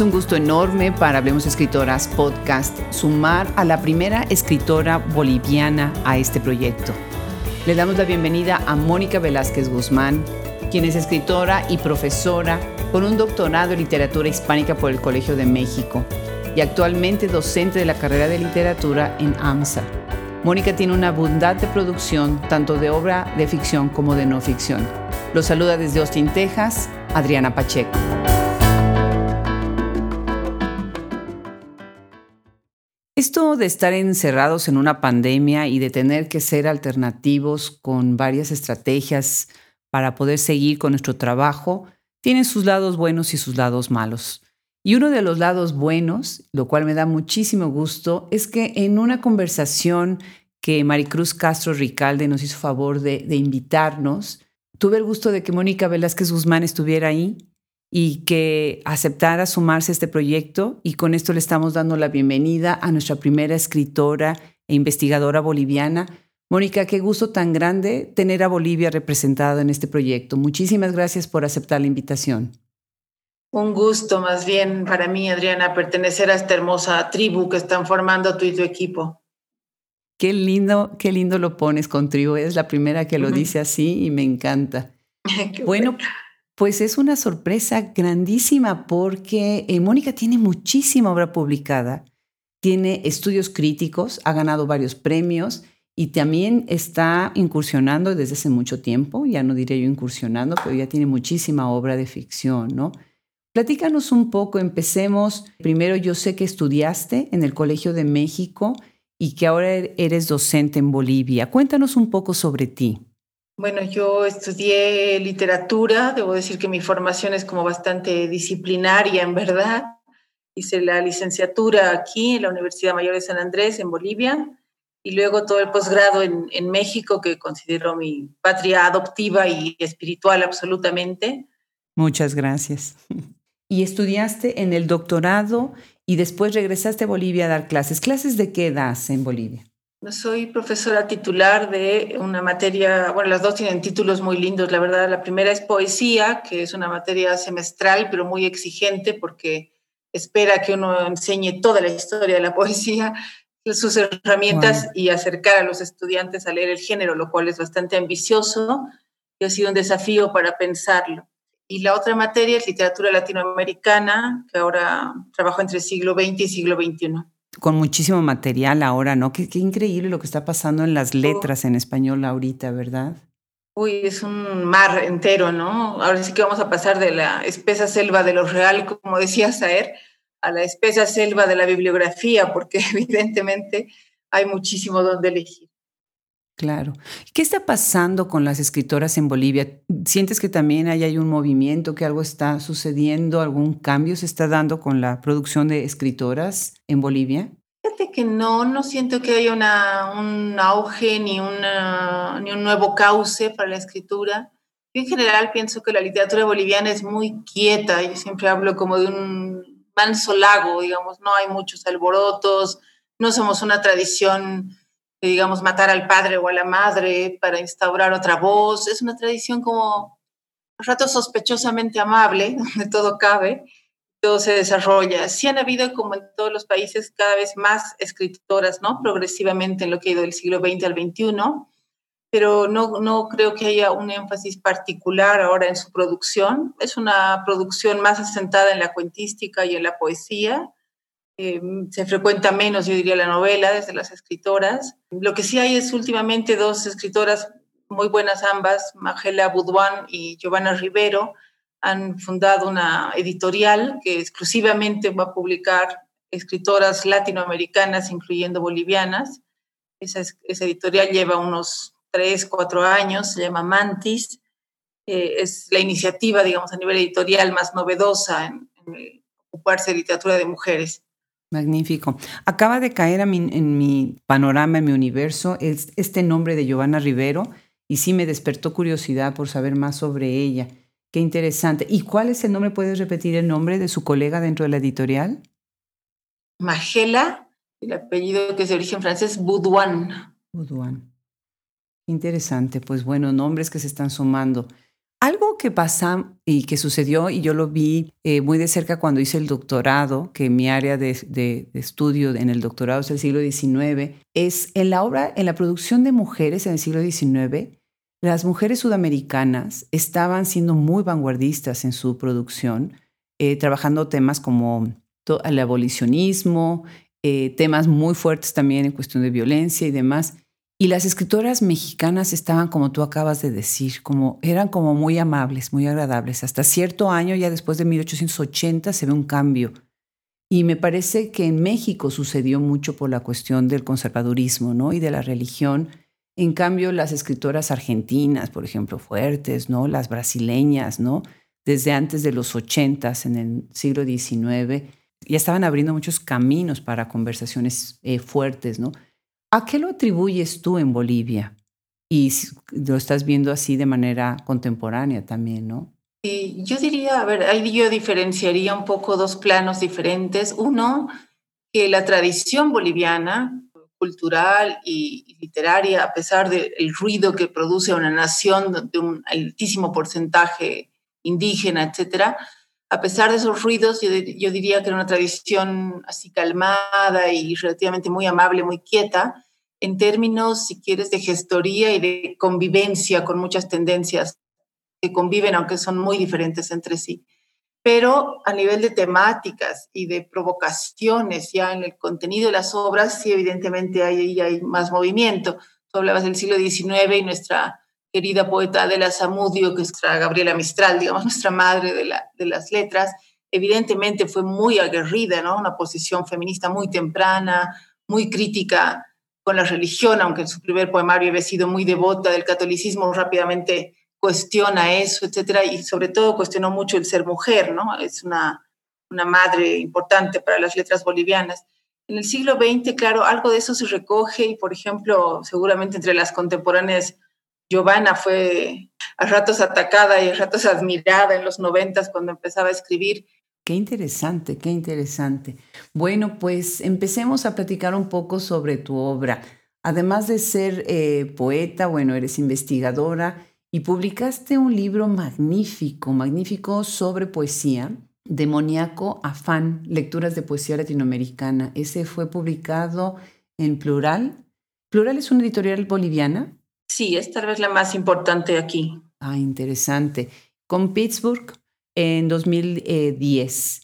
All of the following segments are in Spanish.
Un gusto enorme para Hablemos Escritoras Podcast sumar a la primera escritora boliviana a este proyecto. Le damos la bienvenida a Mónica Velázquez Guzmán, quien es escritora y profesora con un doctorado en literatura hispánica por el Colegio de México y actualmente docente de la carrera de literatura en AMSA. Mónica tiene una abundante producción tanto de obra de ficción como de no ficción. Lo saluda desde Austin, Texas, Adriana Pacheco. Esto de estar encerrados en una pandemia y de tener que ser alternativos con varias estrategias para poder seguir con nuestro trabajo, tiene sus lados buenos y sus lados malos. Y uno de los lados buenos, lo cual me da muchísimo gusto, es que en una conversación que Maricruz Castro Ricalde nos hizo favor de, invitarnos, tuve el gusto de que Mónica Velázquez Guzmán estuviera ahí y que aceptara sumarse a este proyecto y con esto le estamos dando la bienvenida a nuestra primera escritora e investigadora boliviana. Mónica, qué gusto tan grande tener a Bolivia representada en este proyecto. Muchísimas gracias por aceptar la invitación. Un gusto más bien para mí, Adriana, pertenecer a esta hermosa tribu que están formando tú y tu equipo. Qué lindo, qué lindo lo pones con tribu. Es la primera que lo dice así y me encanta. bueno, pues es una sorpresa grandísima porque eh, Mónica tiene muchísima obra publicada, tiene estudios críticos, ha ganado varios premios y también está incursionando desde hace mucho tiempo, ya no diré yo incursionando, pero ya tiene muchísima obra de ficción, ¿no? Platícanos un poco, empecemos. Primero, yo sé que estudiaste en el Colegio de México y que ahora eres docente en Bolivia. Cuéntanos un poco sobre ti. Bueno, yo estudié literatura, debo decir que mi formación es como bastante disciplinaria, en verdad. Hice la licenciatura aquí en la Universidad Mayor de San Andrés, en Bolivia, y luego todo el posgrado en, México, que considero mi patria adoptiva y espiritual absolutamente. Muchas gracias. Y estudiaste en el doctorado y después regresaste a Bolivia a dar clases. ¿Clases de qué das en Bolivia? Soy profesora titular de una materia, bueno, las dos tienen títulos muy lindos, la verdad. La primera es poesía, que es una materia semestral, pero muy exigente porque espera que uno enseñe toda la historia de la poesía, sus herramientas y acercar a los estudiantes a leer el género, lo cual es bastante ambicioso y ha sido un desafío para pensarlo. Y la otra materia es literatura latinoamericana, que ahora trabajo entre siglo XX y siglo XXI con muchísimo material ahora, ¿no? Qué, increíble lo que está pasando en las letras en español ahorita, ¿verdad? Uy, es un mar entero, ¿no? Ahora sí que vamos a pasar de la espesa selva de lo real, como decía Saer, a la espesa selva de la bibliografía, porque evidentemente hay muchísimo donde elegir. Claro. ¿Qué está pasando con las escritoras en Bolivia? ¿Sientes que también hay un movimiento, que algo está sucediendo, algún cambio se está dando con la producción de escritoras en Bolivia? Fíjate que no, no siento que haya una, un auge ni, una, ni un nuevo cauce para la escritura. Yo en general pienso que la literatura boliviana es muy quieta. Yo siempre hablo como de un manso lago, digamos, no hay muchos alborotos, no somos una tradición digamos, matar al padre o a la madre para instaurar otra voz. Es una tradición como a rato sospechosamente amable, donde todo cabe, todo se desarrolla. Sí han habido, como en todos los países, cada vez más escritoras, ¿no? Progresivamente en lo que ha ido del siglo XX al XXI, pero no, no creo que haya un énfasis particular ahora en su producción. Es una producción más asentada en la cuentística y en la poesía Em, se frecuenta menos, yo diría, la novela desde las escritoras. Lo que sí hay es últimamente dos escritoras muy buenas ambas, Magela Boudouin y Giovanna Rivero, han fundado una editorial que exclusivamente va a publicar escritoras latinoamericanas, incluyendo bolivianas. Esa, editorial lleva unos tres, cuatro años, se llama Mantis. Eh, es la iniciativa, digamos, a nivel editorial más novedosa en, en ocuparse de literatura de mujeres. Magnífico. Acaba de caer en mi panorama, en mi universo, este nombre de Giovanna Rivero y sí me despertó curiosidad por saber más sobre ella. Qué interesante. ¿Y cuál es el nombre? ¿Puedes repetir el nombre de su colega dentro de la editorial? Magela, el apellido que es de origen francés, Boudouin. Boudouin. Interesante, pues bueno, nombres que se están sumando. Algo que pasa y que sucedió, y yo lo vi eh, muy de cerca cuando hice el doctorado, que mi área de, estudio en el doctorado es el siglo XIX, es en la obra, en la producción de mujeres en el siglo XIX, las mujeres sudamericanas estaban siendo muy vanguardistas en su producción, eh, trabajando temas como el abolicionismo, eh, temas muy fuertes también en cuestión de violencia y demás. Y las escritoras mexicanas estaban, como tú acabas de decir, como eran como muy amables, muy agradables. Hasta cierto año, ya después de 1880, se ve un cambio. Y me parece que en México sucedió mucho por la cuestión del conservadurismo ¿no? y de la religión. En cambio, las escritoras argentinas, por ejemplo, fuertes, ¿no? las brasileñas, ¿no? desde antes de los 80, en el siglo XIX, ya estaban abriendo muchos caminos para conversaciones eh, fuertes, ¿no? ¿A qué lo atribuyes tú en Bolivia? Y lo estás viendo así de manera contemporánea también, ¿no? Y yo diría, a ver, ahí yo diferenciaría un poco dos planos diferentes. Uno, que la tradición boliviana, cultural y, literaria, a pesar del ruido que produce una nación de un altísimo porcentaje indígena, etcétera, a pesar de esos ruidos, yo, diría que era una tradición así calmada y relativamente muy amable, muy quieta, en términos, si quieres, de gestoría y de convivencia con muchas tendencias que conviven, aunque son muy diferentes entre sí. Pero a nivel de temáticas y de provocaciones ya en el contenido de las obras, sí, evidentemente hay, hay más movimiento. Tú hablabas del siglo XIX y nuestra querida poeta Adela Zamudio, que es Gabriela Mistral, digamos, nuestra madre de, la, de las letras, evidentemente fue muy aguerrida, ¿no? Una posición feminista muy temprana, muy crítica con la religión, aunque en su primer poemario había sido muy devota del catolicismo, rápidamente cuestiona eso, etcétera, y sobre todo cuestionó mucho el ser mujer, ¿no? Es una, una madre importante para las letras bolivianas. En el siglo XX, claro, algo de eso se recoge y, por ejemplo, seguramente entre las contemporáneas Giovanna fue a ratos atacada y a ratos admirada en los noventas cuando empezaba a escribir. Qué interesante, qué interesante. Bueno, pues empecemos a platicar un poco sobre tu obra. Además de ser eh, poeta, bueno, eres investigadora y publicaste un libro magnífico, magnífico sobre poesía, Demoníaco Afán, Lecturas de Poesía Latinoamericana. Ese fue publicado en Plural. Plural es una editorial boliviana. Sí, es tal vez la más importante aquí. Ah, interesante. Con Pittsburgh en 2010.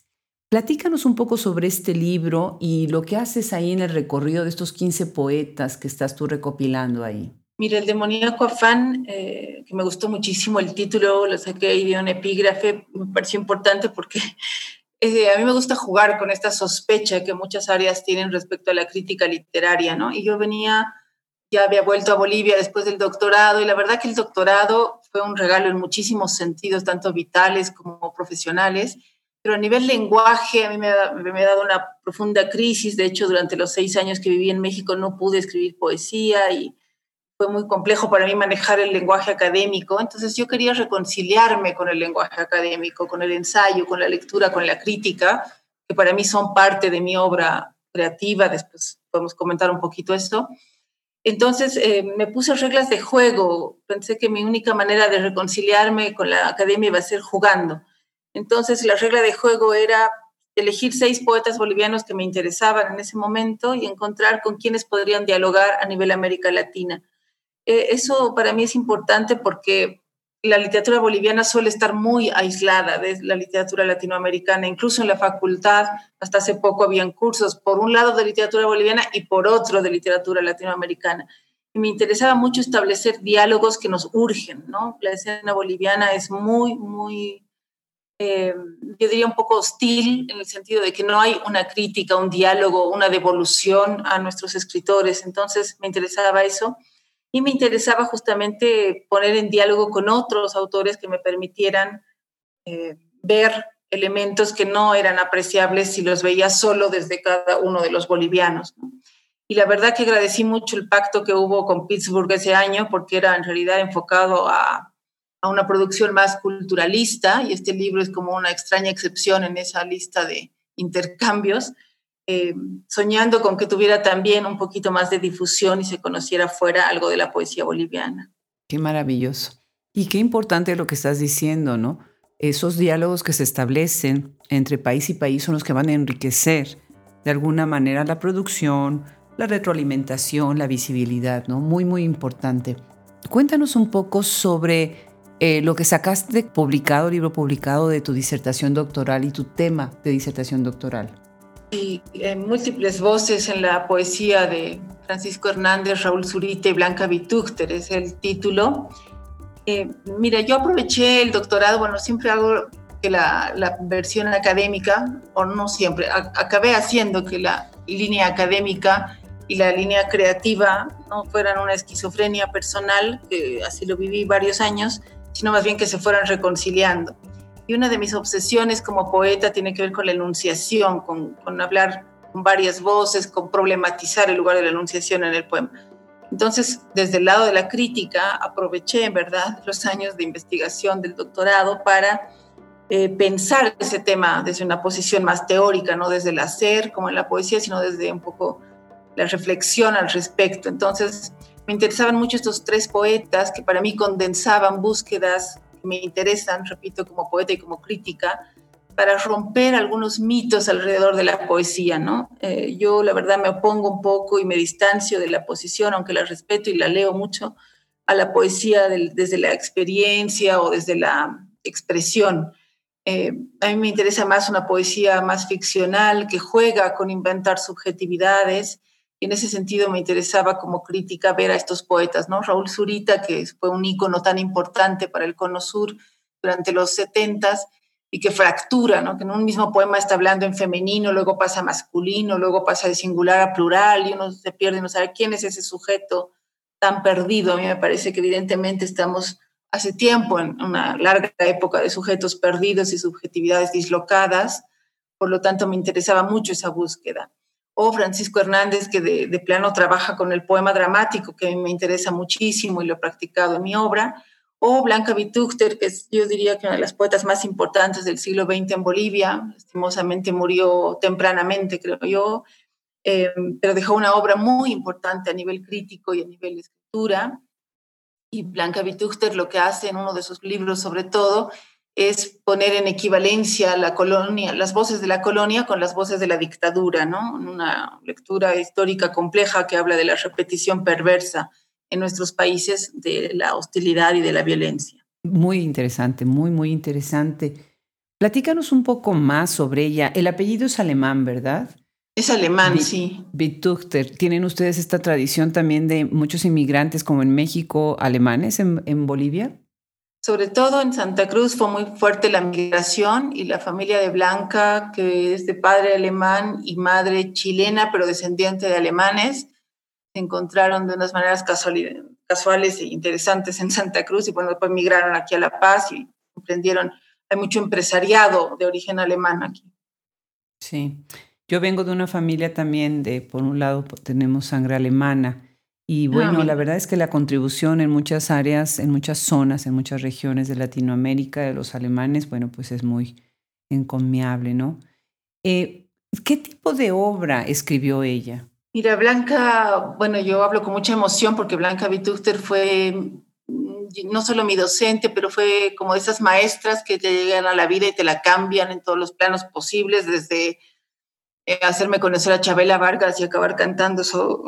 Platícanos un poco sobre este libro y lo que haces ahí en el recorrido de estos 15 poetas que estás tú recopilando ahí. Mira, el demoníaco afán, eh, que me gustó muchísimo el título, lo saqué ahí de un epígrafe, me pareció importante porque eh, a mí me gusta jugar con esta sospecha que muchas áreas tienen respecto a la crítica literaria, ¿no? Y yo venía ya había vuelto a Bolivia después del doctorado y la verdad que el doctorado fue un regalo en muchísimos sentidos, tanto vitales como profesionales, pero a nivel lenguaje a mí me ha, me ha dado una profunda crisis, de hecho durante los seis años que viví en México no pude escribir poesía y fue muy complejo para mí manejar el lenguaje académico, entonces yo quería reconciliarme con el lenguaje académico, con el ensayo, con la lectura, con la crítica, que para mí son parte de mi obra creativa, después podemos comentar un poquito esto. Entonces eh, me puse reglas de juego. Pensé que mi única manera de reconciliarme con la academia iba a ser jugando. Entonces la regla de juego era elegir seis poetas bolivianos que me interesaban en ese momento y encontrar con quienes podrían dialogar a nivel América Latina. Eh, eso para mí es importante porque la literatura boliviana suele estar muy aislada de la literatura latinoamericana. Incluso en la facultad, hasta hace poco, habían cursos, por un lado de literatura boliviana y por otro de literatura latinoamericana. Y me interesaba mucho establecer diálogos que nos urgen, ¿no? La escena boliviana es muy, muy, eh, yo diría un poco hostil en el sentido de que no hay una crítica, un diálogo, una devolución a nuestros escritores. Entonces me interesaba eso y me interesaba justamente poner en diálogo con otros autores que me permitieran eh, ver elementos que no eran apreciables si los veía solo desde cada uno de los bolivianos. Y la verdad que agradecí mucho el pacto que hubo con Pittsburgh ese año, porque era en realidad enfocado a, a una producción más culturalista, y este libro es como una extraña excepción en esa lista de intercambios, eh, soñando con que tuviera también un poquito más de difusión y se conociera fuera algo de la poesía boliviana. Qué maravilloso. Y qué importante lo que estás diciendo, ¿no? Esos diálogos que se establecen entre país y país son los que van a enriquecer de alguna manera la producción, la retroalimentación, la visibilidad, ¿no? Muy, muy importante. Cuéntanos un poco sobre eh, lo que sacaste publicado, libro publicado de tu disertación doctoral y tu tema de disertación doctoral. Y múltiples voces en la poesía de Francisco Hernández, Raúl Zurita y Blanca Vitúchter es el título. Eh, mira, yo aproveché el doctorado, bueno, siempre hago que la, la versión académica, o no siempre, acabé haciendo que la línea académica y la línea creativa no fueran una esquizofrenia personal, que así lo viví varios años, sino más bien que se fueran reconciliando. Y una de mis obsesiones como poeta tiene que ver con la enunciación, con, hablar con varias voces, con problematizar el lugar de la enunciación en el poema. Entonces, desde el lado de la crítica, aproveché en verdad los años de investigación del doctorado para eh, pensar ese tema desde una posición más teórica, no desde el hacer como en la poesía, sino desde un poco la reflexión al respecto. Entonces, me interesaban mucho estos tres poetas que para mí condensaban búsquedas me interesan, repito, como poeta y como crítica, para romper algunos mitos alrededor de la poesía, ¿no? Eh, yo la verdad me opongo un poco y me distancio de la posición, aunque la respeto y la leo mucho, a la poesía desde la experiencia o desde la expresión. Eh, a mí me interesa más una poesía más ficcional que juega con inventar subjetividades en ese sentido me interesaba como crítica ver a estos poetas, ¿no? Raúl Zurita, que fue un ícono tan importante para el Cono Sur durante los setentas y que fractura, ¿no? Que en un mismo poema está hablando en femenino, luego pasa a masculino, luego pasa de singular a plural y uno se pierde no sabe quién es ese sujeto tan perdido. A mí me parece que evidentemente estamos hace tiempo en una larga época de sujetos perdidos y subjetividades dislocadas, por lo tanto me interesaba mucho esa búsqueda o Francisco Hernández, que de, plano trabaja con el poema dramático, que me interesa muchísimo y lo he practicado en mi obra, o Blanca Vitúchter, que yo diría que una de las poetas más importantes del siglo XX en Bolivia, lastimosamente murió tempranamente, creo yo, eh, pero dejó una obra muy importante a nivel crítico y a nivel de escritura. Y Blanca Vitúchter lo que hace en uno de sus libros, sobre todo, es poner en equivalencia la colonia, las voces de la colonia con las voces de la dictadura, ¿no? Una lectura histórica compleja que habla de la repetición perversa en nuestros países de la hostilidad y de la violencia. Muy interesante, muy, muy interesante. Platícanos un poco más sobre ella. El apellido es alemán, ¿verdad? Es alemán, sí. Bituchter. ¿Tienen ustedes esta tradición también de muchos inmigrantes como en México, alemanes en, en Bolivia? Sobre todo en Santa Cruz fue muy fuerte la migración y la familia de Blanca, que es de padre alemán y madre chilena, pero descendiente de alemanes, se encontraron de unas maneras casuales e interesantes en Santa Cruz y bueno, después migraron aquí a La Paz y emprendieron, hay mucho empresariado de origen alemán aquí. Sí, yo vengo de una familia también de, por un lado, tenemos sangre alemana y ah, bueno, la verdad es que la contribución en muchas áreas, en muchas zonas, en muchas regiones de Latinoamérica de los alemanes, bueno, pues es muy encomiable, ¿no? Eh, ¿Qué tipo de obra escribió ella? Mira, Blanca, bueno, yo hablo con mucha emoción porque Blanca Vitúchter fue mm, no solo mi docente, pero fue como de esas maestras que te llegan a la vida y te la cambian en todos los planos posibles, desde eh, hacerme conocer a Chabela Vargas y acabar cantando su,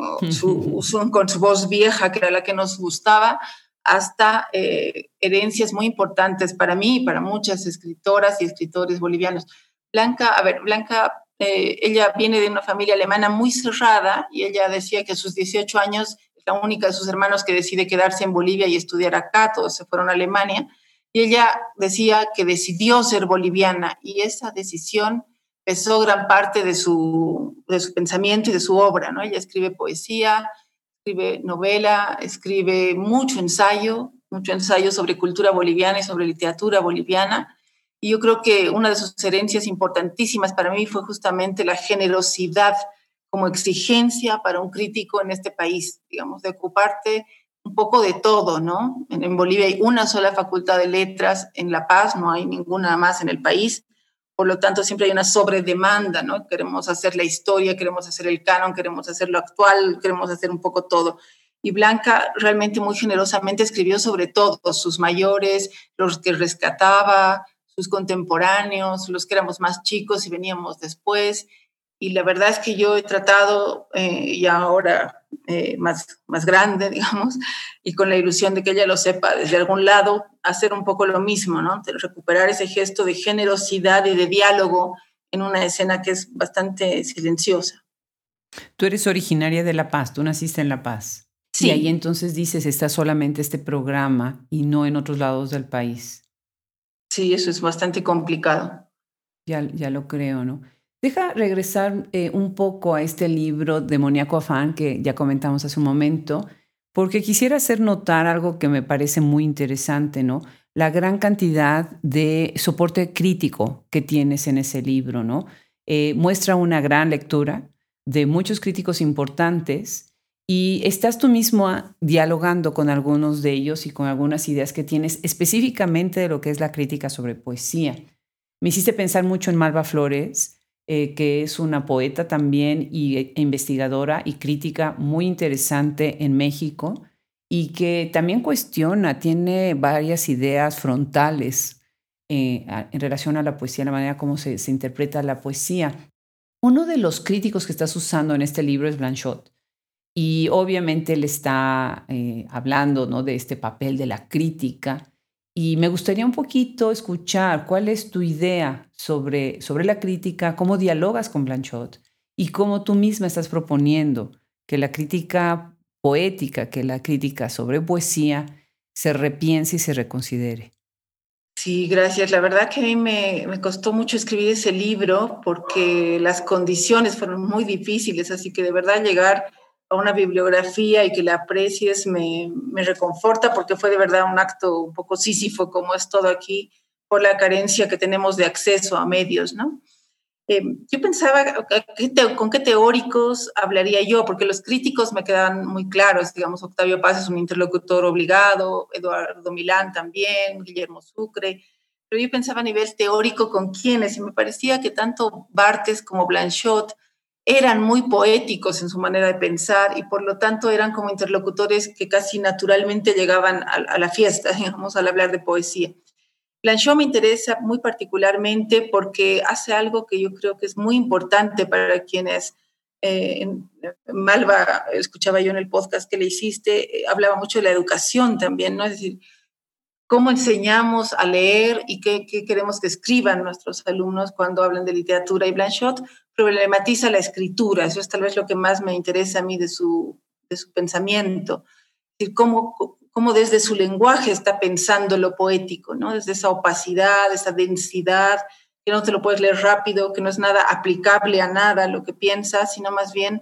con su voz vieja, que era la que nos gustaba, hasta eh, herencias muy importantes para mí y para muchas escritoras y escritores bolivianos. Blanca, a ver, Blanca, eh, ella viene de una familia alemana muy cerrada y ella decía que a sus 18 años es la única de sus hermanos que decide quedarse en Bolivia y estudiar acá, todos se fueron a Alemania. Y ella decía que decidió ser boliviana y esa decisión empezó gran parte de su, de su pensamiento y de su obra, ¿no? Ella escribe poesía, escribe novela, escribe mucho ensayo, mucho ensayo sobre cultura boliviana y sobre literatura boliviana. Y yo creo que una de sus herencias importantísimas para mí fue justamente la generosidad como exigencia para un crítico en este país, digamos, de ocuparte un poco de todo, ¿no? En, en Bolivia hay una sola facultad de letras, en La Paz no hay ninguna más en el país, por lo tanto, siempre hay una sobredemanda, ¿no? Queremos hacer la historia, queremos hacer el canon, queremos hacer lo actual, queremos hacer un poco todo. Y Blanca realmente muy generosamente escribió sobre todos, sus mayores, los que rescataba, sus contemporáneos, los que éramos más chicos y veníamos después. Y la verdad es que yo he tratado, eh, y ahora eh, más, más grande, digamos, y con la ilusión de que ella lo sepa desde algún lado, hacer un poco lo mismo, ¿no? De recuperar ese gesto de generosidad y de diálogo en una escena que es bastante silenciosa. Tú eres originaria de La Paz, tú naciste en La Paz. Sí. Y ahí entonces dices, está solamente este programa y no en otros lados del país. Sí, eso es bastante complicado. Ya, ya lo creo, ¿no? Deja regresar eh, un poco a este libro Demoníaco Afán que ya comentamos hace un momento, porque quisiera hacer notar algo que me parece muy interesante, ¿no? La gran cantidad de soporte crítico que tienes en ese libro, ¿no? Eh, muestra una gran lectura de muchos críticos importantes y estás tú mismo dialogando con algunos de ellos y con algunas ideas que tienes específicamente de lo que es la crítica sobre poesía. Me hiciste pensar mucho en Malva Flores, eh, que es una poeta también y, e investigadora y crítica muy interesante en México y que también cuestiona, tiene varias ideas frontales eh, en relación a la poesía, la manera como se, interpreta la poesía. Uno de los críticos que estás usando en este libro es Blanchot. Y obviamente él está eh, hablando ¿no? de este papel de la crítica y me gustaría un poquito escuchar cuál es tu idea sobre, sobre la crítica, cómo dialogas con Blanchot y cómo tú misma estás proponiendo que la crítica poética, que la crítica sobre poesía se repiense y se reconsidere. Sí, gracias. La verdad que a mí me, me, costó mucho escribir ese libro porque las condiciones fueron muy difíciles, así que de verdad llegar a una bibliografía y que la aprecies me, me, reconforta porque fue de verdad un acto un poco sísifo como es todo aquí por la carencia que tenemos de acceso a medios, ¿no? Eh, yo pensaba con qué teóricos hablaría yo, porque los críticos me quedan muy claros, digamos, Octavio Paz es un interlocutor obligado, Eduardo Milán también, Guillermo Sucre, pero yo pensaba a nivel teórico con quiénes, y me parecía que tanto Bartes como Blanchot eran muy poéticos en su manera de pensar y por lo tanto eran como interlocutores que casi naturalmente llegaban a, la fiesta, digamos, al hablar de poesía. Blanchot me interesa muy particularmente porque hace algo que yo creo que es muy importante para quienes, eh, Malva, escuchaba yo en el podcast que le hiciste, eh, hablaba mucho de la educación también, ¿no? Es decir, cómo enseñamos a leer y qué, queremos que escriban nuestros alumnos cuando hablan de literatura. Y Blanchot problematiza la escritura, eso es tal vez lo que más me interesa a mí de su, de su pensamiento, es cómo, cómo desde su lenguaje está pensando lo poético, ¿no? desde esa opacidad, esa densidad, que no te lo puedes leer rápido, que no es nada aplicable a nada lo que piensas, sino más bien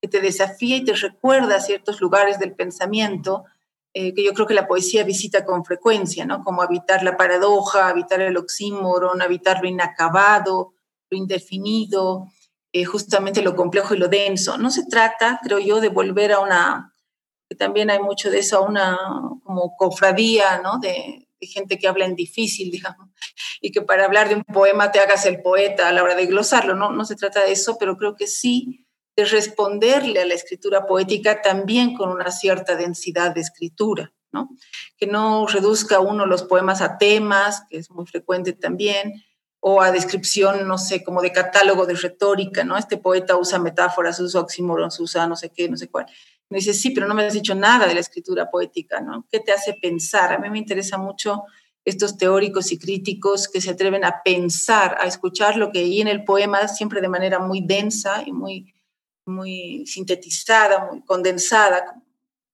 que te desafía y te recuerda ciertos lugares del pensamiento eh, que yo creo que la poesía visita con frecuencia, ¿no? Como habitar la paradoja, habitar el oxímoron, habitar lo inacabado, indefinido, eh, justamente lo complejo y lo denso. No se trata, creo yo, de volver a una, que también hay mucho de eso, a una como cofradía, ¿no? De, gente que habla en difícil, digamos, y que para hablar de un poema te hagas el poeta a la hora de glosarlo. No, no se trata de eso, pero creo que sí de responderle a la escritura poética también con una cierta densidad de escritura, ¿no? Que no reduzca uno los poemas a temas, que es muy frecuente también, o a descripción, no sé, como de catálogo de retórica, ¿no? Este poeta usa metáforas, usa oxímoros, usa no sé qué, no sé cuál. Me dice, sí, pero no me has dicho nada de la escritura poética, ¿no? ¿Qué te hace pensar? A mí me interesa mucho estos teóricos y críticos que se atreven a pensar, a escuchar lo que hay en el poema, siempre de manera muy densa y muy, muy sintetizada, muy condensada,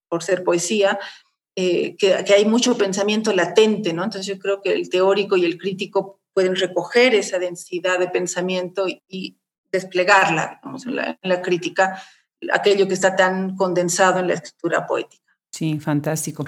por ser poesía, eh, que, que, hay mucho pensamiento latente, ¿no? Entonces yo creo que el teórico y el crítico pueden recoger esa densidad de pensamiento y, desplegarla en, la, crítica, aquello que está tan condensado en la escritura poética. Sí, fantástico.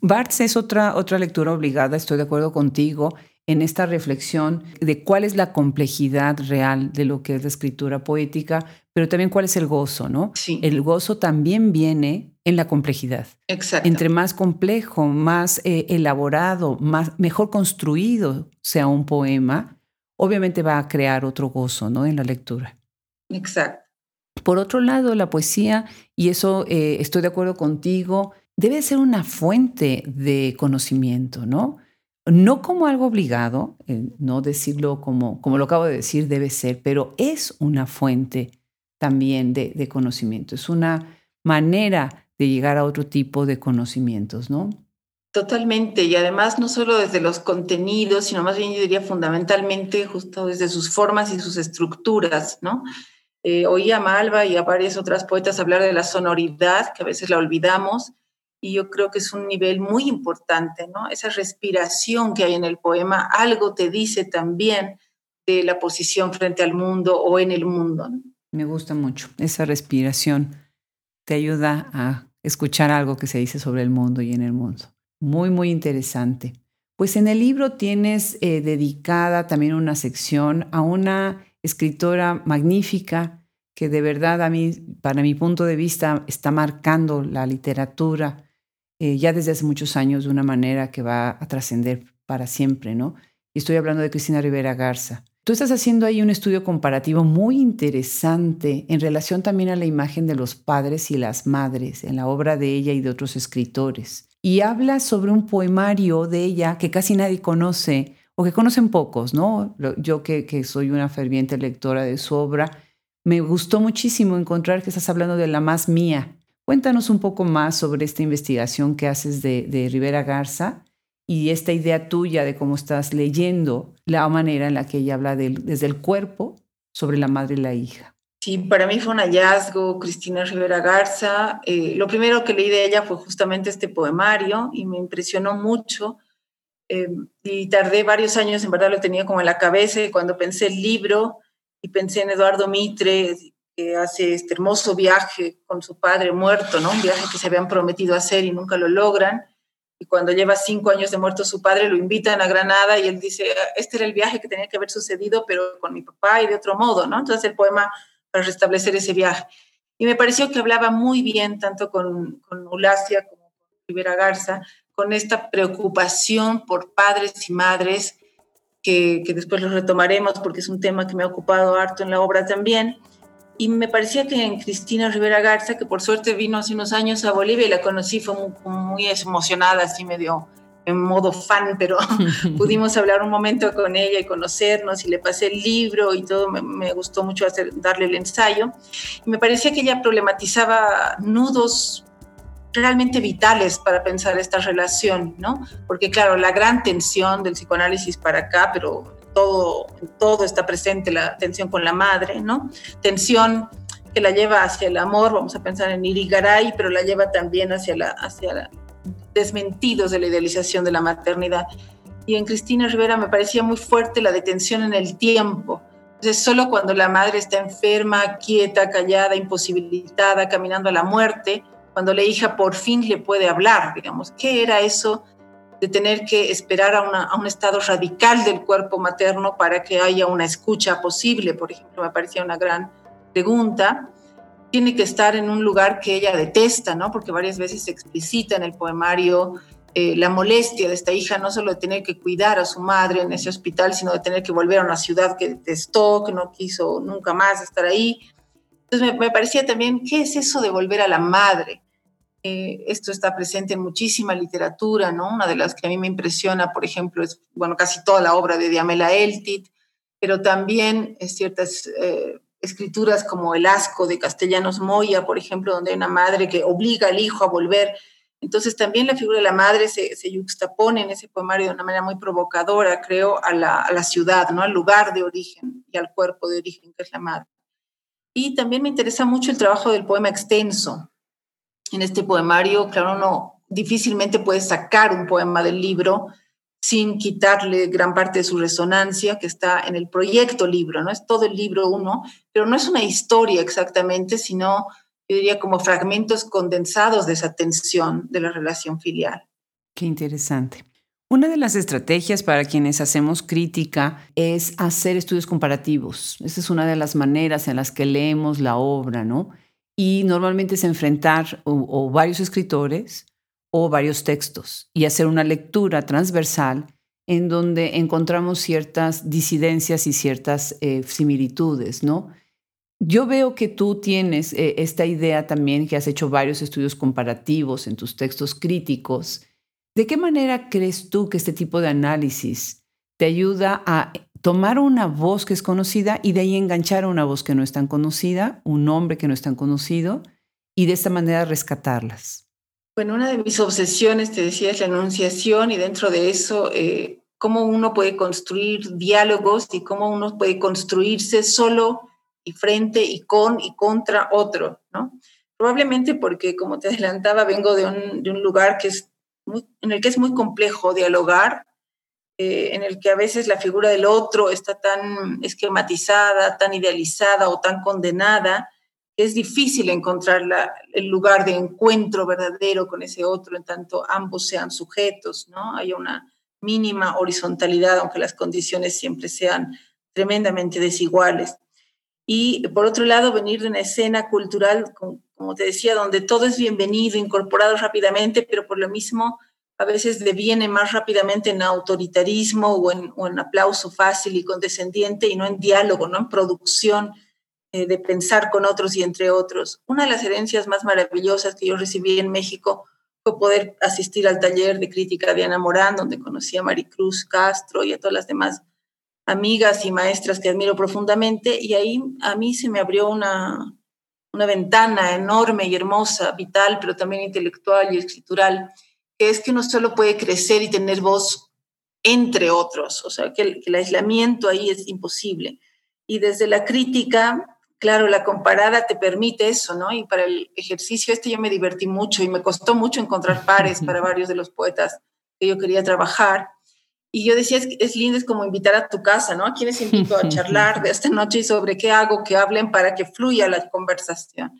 Barthes es otra, otra lectura obligada, estoy de acuerdo contigo en esta reflexión de cuál es la complejidad real de lo que es la escritura poética, pero también cuál es el gozo, ¿no? Sí. El gozo también viene en la complejidad. Exacto. Entre más complejo, más eh, elaborado, más, mejor construido sea un poema, obviamente va a crear otro gozo, ¿no? En la lectura. Exacto. Por otro lado, la poesía, y eso eh, estoy de acuerdo contigo, debe ser una fuente de conocimiento, ¿no? No como algo obligado, eh, no decirlo como, como lo acabo de decir, debe ser, pero es una fuente también de, conocimiento, es una manera de llegar a otro tipo de conocimientos, ¿no? Totalmente, y además no solo desde los contenidos, sino más bien yo diría fundamentalmente justo desde sus formas y sus estructuras, ¿no? Eh, oí a Malva y a varias otras poetas hablar de la sonoridad, que a veces la olvidamos, y yo creo que es un nivel muy importante, ¿no? Esa respiración que hay en el poema, algo te dice también de la posición frente al mundo o en el mundo. Me gusta mucho esa respiración, te ayuda a escuchar algo que se dice sobre el mundo y en el mundo. Muy, muy interesante. Pues en el libro tienes eh, dedicada también una sección a una escritora magnífica que de verdad a mí, para mi punto de vista, está marcando la literatura eh, ya desde hace muchos años de una manera que va a trascender para siempre, ¿no? Y estoy hablando de Cristina Rivera Garza. Tú estás haciendo ahí un estudio comparativo muy interesante en relación también a la imagen de los padres y las madres en la obra de ella y de otros escritores y habla sobre un poemario de ella que casi nadie conoce o que conocen pocos, ¿no? Yo que, que soy una ferviente lectora de su obra, me gustó muchísimo encontrar que estás hablando de la más mía. Cuéntanos un poco más sobre esta investigación que haces de, de Rivera Garza y esta idea tuya de cómo estás leyendo la manera en la que ella habla desde el cuerpo sobre la madre y la hija. Sí, para mí fue un hallazgo, Cristina Rivera Garza. Eh, lo primero que leí de ella fue justamente este poemario y me impresionó mucho. Eh, y tardé varios años, en verdad lo tenía como en la cabeza, y cuando pensé el libro y pensé en Eduardo Mitre, que hace este hermoso viaje con su padre muerto, ¿no? Un viaje que se habían prometido hacer y nunca lo logran. Y cuando lleva cinco años de muerto su padre, lo invitan a Granada y él dice, este era el viaje que tenía que haber sucedido, pero con mi papá y de otro modo, ¿no? Entonces el poema para restablecer ese viaje. Y me pareció que hablaba muy bien, tanto con, con Ulacia como con Rivera Garza, con esta preocupación por padres y madres, que, que después lo retomaremos porque es un tema que me ha ocupado harto en la obra también. Y me parecía que en Cristina Rivera Garza, que por suerte vino hace unos años a Bolivia y la conocí, fue muy, muy emocionada, así medio en modo fan, pero pudimos hablar un momento con ella y conocernos y le pasé el libro y todo, me, gustó mucho hacer, darle el ensayo. Y me parecía que ella problematizaba nudos realmente vitales para pensar esta relación, ¿no? Porque claro, la gran tensión del psicoanálisis para acá, pero todo, todo está presente, la tensión con la madre, ¿no? Tensión que la lleva hacia el amor, vamos a pensar en Irigaray, pero la lleva también hacia la, hacia la, desmentidos de la idealización de la maternidad. Y en Cristina Rivera me parecía muy fuerte la detención en el tiempo. Entonces, solo cuando la madre está enferma, quieta, callada, imposibilitada, caminando a la muerte, cuando la hija por fin le puede hablar, digamos, ¿qué era eso de tener que esperar a, un estado radical del cuerpo materno para que haya una escucha posible? Por ejemplo, me parecía una gran pregunta tiene que estar en un lugar que ella detesta, ¿no? Porque varias veces se explicita en el poemario eh, la molestia de esta hija, no solo de tener que cuidar a su madre en ese hospital, sino de tener que volver a una ciudad que detestó, que no quiso nunca más estar ahí. Entonces me, parecía también, ¿qué es eso de volver a la madre? Eh, esto está presente en muchísima literatura, ¿no? Una de las que a mí me impresiona, por ejemplo, es, bueno, casi toda la obra de Diamela Eltit, pero también es ciertas... Eh, escrituras como El asco de Castellanos Moya, por ejemplo, donde hay una madre que obliga al hijo a volver. Entonces también la figura de la madre se, se yuxtapone en ese poemario de una manera muy provocadora, creo, a la, a la, ciudad, ¿no? al lugar de origen y al cuerpo de origen que es la madre. Y también me interesa mucho el trabajo del poema extenso. En este poemario, claro, uno difícilmente puede sacar un poema del libro sin quitarle gran parte de su resonancia que está en el proyecto libro, ¿no? Es todo el libro uno, pero no es una historia exactamente, sino, yo diría, como fragmentos condensados de esa tensión de la relación filial. Qué interesante. Una de las estrategias para quienes hacemos crítica es hacer estudios comparativos. Esa es una de las maneras en las que leemos la obra, ¿no? Y normalmente es enfrentar o, varios escritores o varios textos y hacer una lectura transversal en donde encontramos ciertas disidencias y ciertas eh, similitudes, ¿no? yo veo que tú tienes eh, esta idea también, que has hecho varios estudios comparativos en tus textos críticos. ¿De qué manera crees tú que este tipo de análisis te ayuda a tomar una voz que es conocida y de ahí enganchar a una voz que no es tan conocida, un nombre que no es tan conocido, y de esta manera rescatarlas? Bueno, una de mis obsesiones, te decía, es la enunciación y dentro de eso, eh, cómo uno puede construir diálogos y cómo uno puede construirse solo y frente y con y contra otro, ¿no? Probablemente porque, como te adelantaba, vengo de un, de un lugar que es en el que es muy complejo dialogar, eh, en el que a veces la figura del otro está tan esquematizada, tan idealizada o tan condenada, que es difícil encontrar el lugar de encuentro verdadero con ese otro, en tanto ambos sean sujetos, ¿no? Hay una mínima horizontalidad, aunque las condiciones siempre sean tremendamente desiguales. Y por otro lado, venir de una escena cultural, como te decía, donde todo es bienvenido, incorporado rápidamente, pero por lo mismo a veces deviene más rápidamente en autoritarismo o en, o aplauso fácil y condescendiente y no en diálogo, no en producción eh, de pensar con otros y entre otros. Una de las herencias más maravillosas que yo recibí en México fue poder asistir al taller de crítica de Ana Morán, donde conocí a Maricruz Castro y a todas las demás amigas y maestras que admiro profundamente, y ahí a mí se me abrió una, una ventana enorme y hermosa, vital, pero también intelectual y escritural, que es que uno solo puede crecer y tener voz entre otros, o sea, que el, que el aislamiento ahí es imposible. Y desde la crítica, claro, la comparada te permite eso, ¿no? Y para el ejercicio este yo me divertí mucho y me costó mucho encontrar pares para varios de los poetas que yo quería trabajar. Y yo decía, es, es lindo, es como invitar a tu casa, ¿no? ¿A quiénes invito a charlar de esta noche y sobre qué hago, que hablen para que fluya la conversación?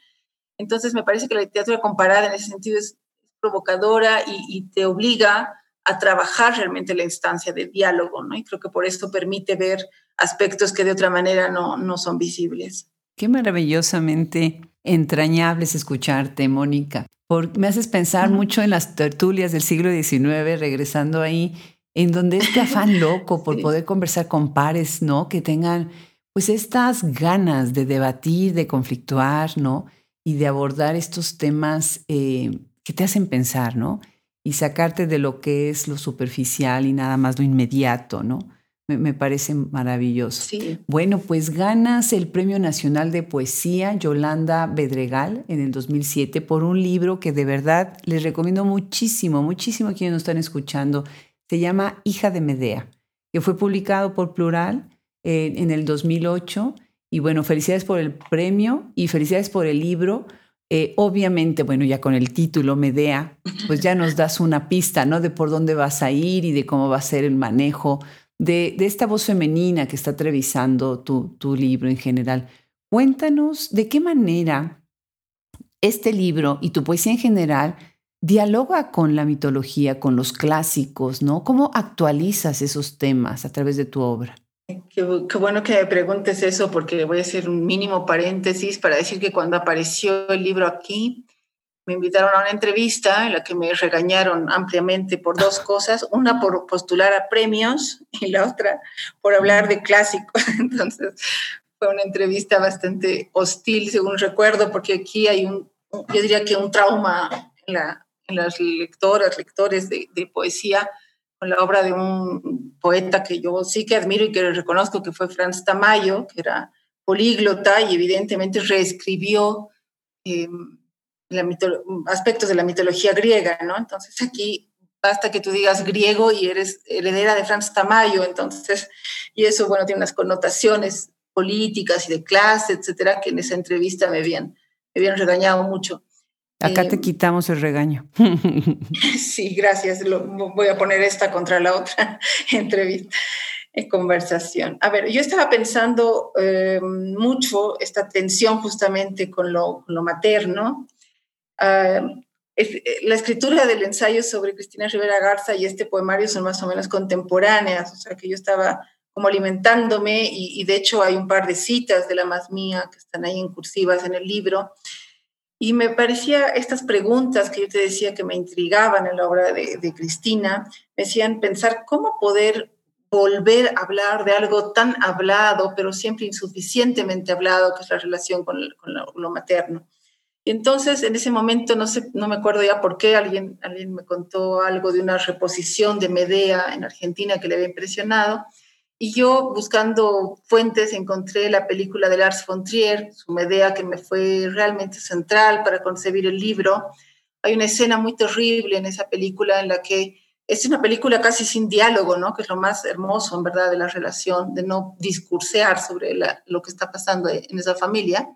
Entonces, me parece que la literatura comparada en ese sentido es provocadora y, y te obliga a trabajar realmente la instancia de diálogo, ¿no? Y creo que por esto permite ver aspectos que de otra manera no, no son visibles. Qué maravillosamente entrañable es escucharte, Mónica. Porque me haces pensar mucho en las tertulias del siglo XIX, regresando ahí en donde este afán loco por poder conversar con pares, ¿no? Que tengan pues estas ganas de debatir, de conflictuar, ¿no? Y de abordar estos temas eh, que te hacen pensar, ¿no? Y sacarte de lo que es lo superficial y nada más lo inmediato, ¿no? Me, me parece maravilloso. Sí. Bueno, pues ganas el Premio Nacional de Poesía Yolanda Bedregal en el 2007 por un libro que de verdad les recomiendo muchísimo, muchísimo a quienes nos están escuchando se llama Hija de Medea, que fue publicado por Plural eh, en el 2008. Y bueno, felicidades por el premio y felicidades por el libro. Eh, obviamente, bueno, ya con el título Medea, pues ya nos das una pista, ¿no? De por dónde vas a ir y de cómo va a ser el manejo de, esta voz femenina que está atravesando tu, tu libro en general. Cuéntanos de qué manera este libro y tu poesía en general dialoga con la mitología, con los clásicos, ¿no? ¿Cómo actualizas esos temas a través de tu obra? Qué, qué, bueno que me preguntes eso porque voy a hacer un mínimo paréntesis para decir que cuando apareció el libro aquí, me invitaron a una entrevista en la que me regañaron ampliamente por dos cosas, una por postular a premios y la otra por hablar de clásicos. Entonces fue una entrevista bastante hostil, según recuerdo, porque aquí hay un, yo diría que un trauma en la, en las lectoras, lectores de, de, poesía, con la obra de un poeta que yo sí que admiro y que reconozco que fue Franz Tamayo, que era políglota y evidentemente reescribió la aspectos de la mitología griega, ¿no? Entonces aquí basta que tú digas griego y eres heredera de Franz Tamayo, entonces, y eso, bueno, tiene unas connotaciones políticas y de clase, etcétera, que en esa entrevista me habían, me habían regañado mucho. Acá te quitamos el regaño. Sí, gracias. Lo, voy a poner esta contra la otra entrevista, en conversación. A ver, yo estaba pensando eh, mucho esta tensión justamente con lo, con lo materno. Uh, es, la escritura del ensayo sobre Cristina Rivera Garza y este poemario son más o menos contemporáneas, o sea que yo estaba como alimentándome y, y de hecho hay un par de citas de la más mía que están ahí en cursivas en el libro. Y me parecía estas preguntas que yo te decía que me intrigaban en la obra de, Cristina, me decían pensar cómo poder volver a hablar de algo tan hablado, pero siempre insuficientemente hablado, que es la relación con, lo, materno. Y entonces, en ese momento, no, sé, no me acuerdo ya por qué, alguien, alguien me contó algo de una reposición de Medea en Argentina que le había impresionado. Y yo, buscando fuentes, encontré la película de Lars von Trier, su Medea, que me fue realmente central para concebir el libro. Hay una escena muy terrible en esa película en la que es una película casi sin diálogo, ¿no? Que es lo más hermoso, en verdad, de la relación, de no discursear sobre lo que está pasando en esa familia.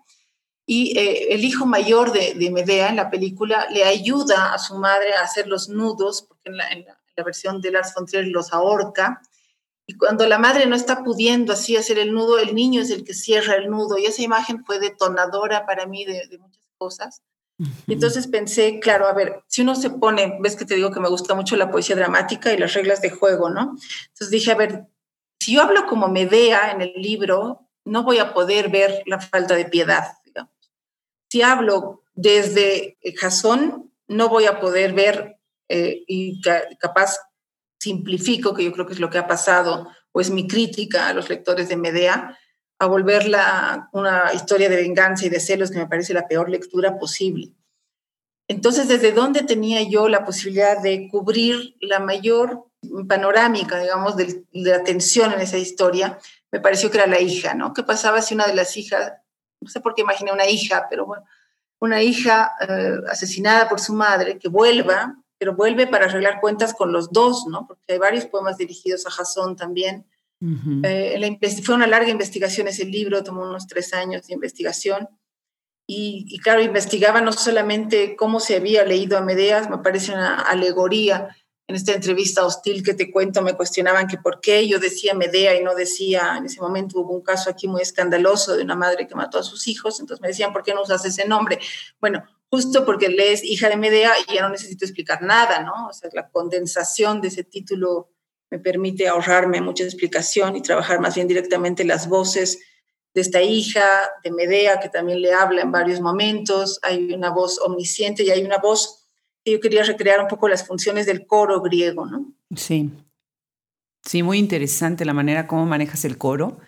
Y eh, el hijo mayor de, Medea en la película le ayuda a su madre a hacer los nudos, porque en la, versión de Lars von Trier los ahorca. Y cuando la madre no está pudiendo así hacer el nudo, el niño es el que cierra el nudo. Y esa imagen fue detonadora para mí de, de muchas cosas. Y entonces pensé, claro, a ver, si uno se pone, ves que te digo que me gusta mucho la poesía dramática y las reglas de juego, ¿no? Entonces dije, a ver, si yo hablo como Medea en el libro, no voy a poder ver la falta de piedad, digamos. Si hablo desde Jasón, no voy a poder ver eh, y capaz simplifico, que yo creo que es lo que ha pasado, o es mi crítica a los lectores de Medea, a volverla una historia de venganza y de celos que me parece la peor lectura posible. Entonces, ¿desde dónde tenía yo la posibilidad de cubrir la mayor panorámica, digamos, de, la tensión en esa historia? Me pareció que era la hija, ¿no? ¿Qué pasaba si una de las hijas, no sé por qué imaginé una hija, pero bueno, una hija eh, asesinada por su madre, que vuelva, pero vuelve para arreglar cuentas con los dos, ¿no? Porque hay varios poemas dirigidos a Jasón también, eh, fue una larga investigación ese libro, tomó unos tres años de investigación. Y, claro, investigaba no solamente cómo se había leído a Medeas, me parece una alegoría. En esta entrevista hostil que te cuento, me cuestionaban que por qué yo decía Medea y no decía, en ese momento hubo un caso aquí muy escandaloso de una madre que mató a sus hijos, entonces me decían, ¿por qué no usas ese nombre? Bueno, justo porque lees hija de Medea y ya no necesito explicar nada, ¿no? O sea, la condensación de ese título me permite ahorrarme mucha explicación y trabajar más bien directamente las voces de esta hija, de Medea, que también le habla en varios momentos. Hay una voz omnisciente y hay una voz que yo quería recrear un poco las funciones del coro griego, ¿no? Sí. Sí, muy interesante la manera como manejas el coro,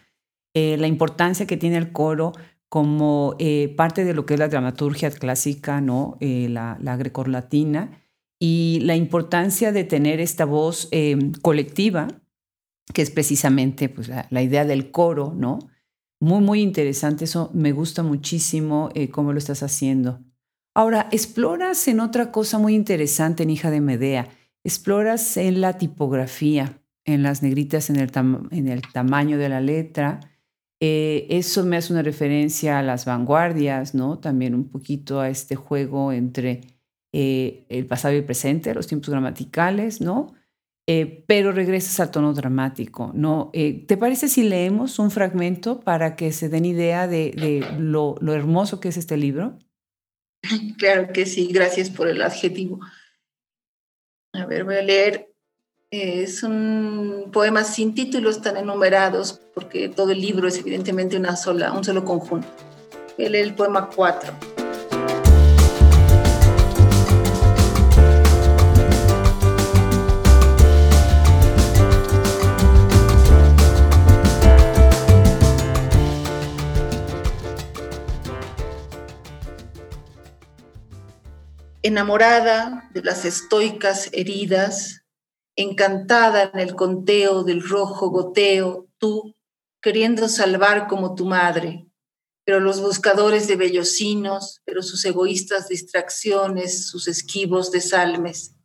eh, la importancia que tiene el coro como eh, parte de lo que es la dramaturgia clásica, ¿no? Eh, la, la grecolatina y la importancia de tener esta voz em, colectiva, que es precisamente pues, la, idea del coro, ¿no? Muy, muy interesante, eso me gusta muchísimo eh, cómo lo estás haciendo. Ahora, exploras en otra cosa muy interesante en Hija de Medea, exploras en la tipografía, en las negritas, en el, en el tamaño de la letra. Eh, eso me hace una referencia a las vanguardias, ¿no? También un poquito a este juego entre eh, el pasado y el presente, los tiempos gramaticales, ¿no? Eh, pero regresas al tono dramático, ¿no? ¿Te parece si leemos un fragmento para que se den idea de, lo, hermoso que es este libro? Claro que sí, gracias por el adjetivo. A ver, voy a leer. Es un poema sin títulos tan enumerados, porque todo el libro es evidentemente una sola, un solo conjunto. Leer el poema 4. enamorada de las estoicas heridas, encantada en el conteo del rojo goteo, tú queriendo salvar como tu madre, pero los buscadores de bellocinos, pero sus egoístas distracciones, sus esquivos desalmes,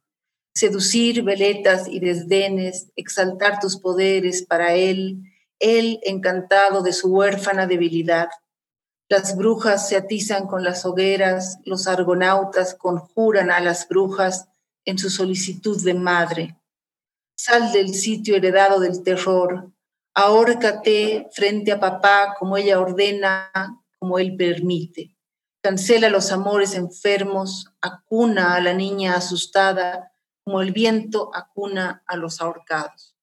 seducir veletas y desdenes, exaltar tus poderes para él, él encantado de su huérfana debilidad, las brujas se atizan con las hogueras, los argonautas conjuran a las brujas en su solicitud de madre. Sal del sitio heredado del terror, ahórcate frente a papá como ella ordena, como él permite. Cancela los amores enfermos, acuna a la niña asustada, como el viento acuna a los ahorcados.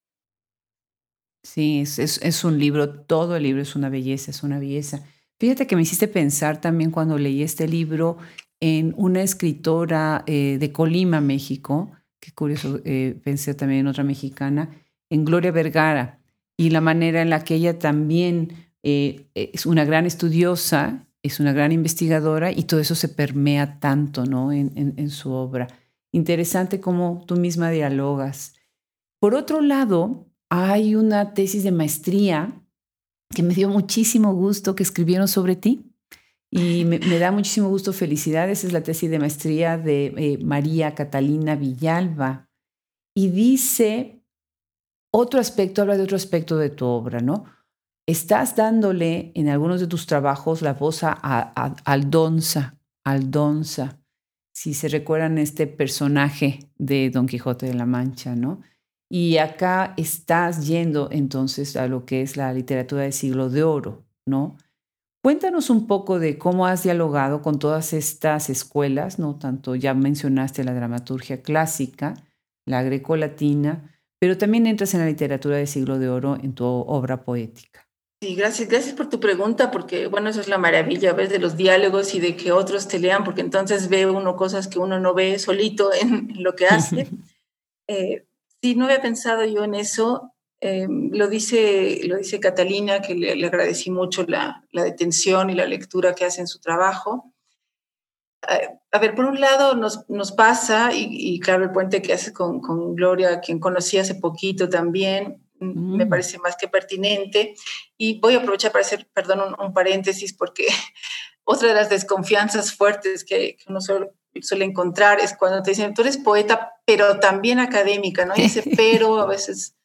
Sí, es, un libro, todo el libro es una belleza, es una belleza. Fíjate que me hiciste pensar también cuando leí este libro en una escritora eh, de Colima, México, que curioso, eh, pensé también en otra mexicana, en Gloria Vergara y la manera en la que ella también eh, es una gran estudiosa, es una gran investigadora y todo eso se permea tanto ¿no? en, su obra. Interesante cómo tú misma dialogas. Por otro lado, hay una tesis de maestría que me dio muchísimo gusto que escribieron sobre ti. Y me, da muchísimo gusto, felicidades, es la tesis de maestría de eh, María Catalina Villalba. Y dice otro aspecto, habla de otro aspecto de tu obra, ¿no? Estás dándole en algunos de tus trabajos la voz a, Aldonza, Aldonza, si se recuerdan este personaje de Don Quijote de la Mancha, ¿no? Y acá estás yendo entonces a lo que es la literatura del siglo de oro, ¿no? Cuéntanos un poco de cómo has dialogado con todas estas escuelas, ¿no? Tanto ya mencionaste la dramaturgia clásica, la greco-latina, pero también entras en la literatura del siglo de oro en tu obra poética. Sí, gracias, gracias por tu pregunta, porque bueno, eso es la maravilla, ves, de los diálogos y de que otros te lean, porque entonces ve uno cosas que uno no ve solito en, lo que hace. eh, Sí, no había pensado yo en eso. Eh, lo, dice, lo dice Catalina, que le, agradecí mucho la, detención y la lectura que hace en su trabajo. a ver, por un lado nos, nos pasa, y, claro, el puente que hace con, con, Gloria, quien conocí hace poquito también, mm, me parece más que pertinente. Y voy a aprovechar para hacer, perdón, un, paréntesis, porque otra de las desconfianzas fuertes que, que uno suele, suele encontrar es cuando te dicen, tú eres poeta, pero también académica, ¿no? Y ese pero a veces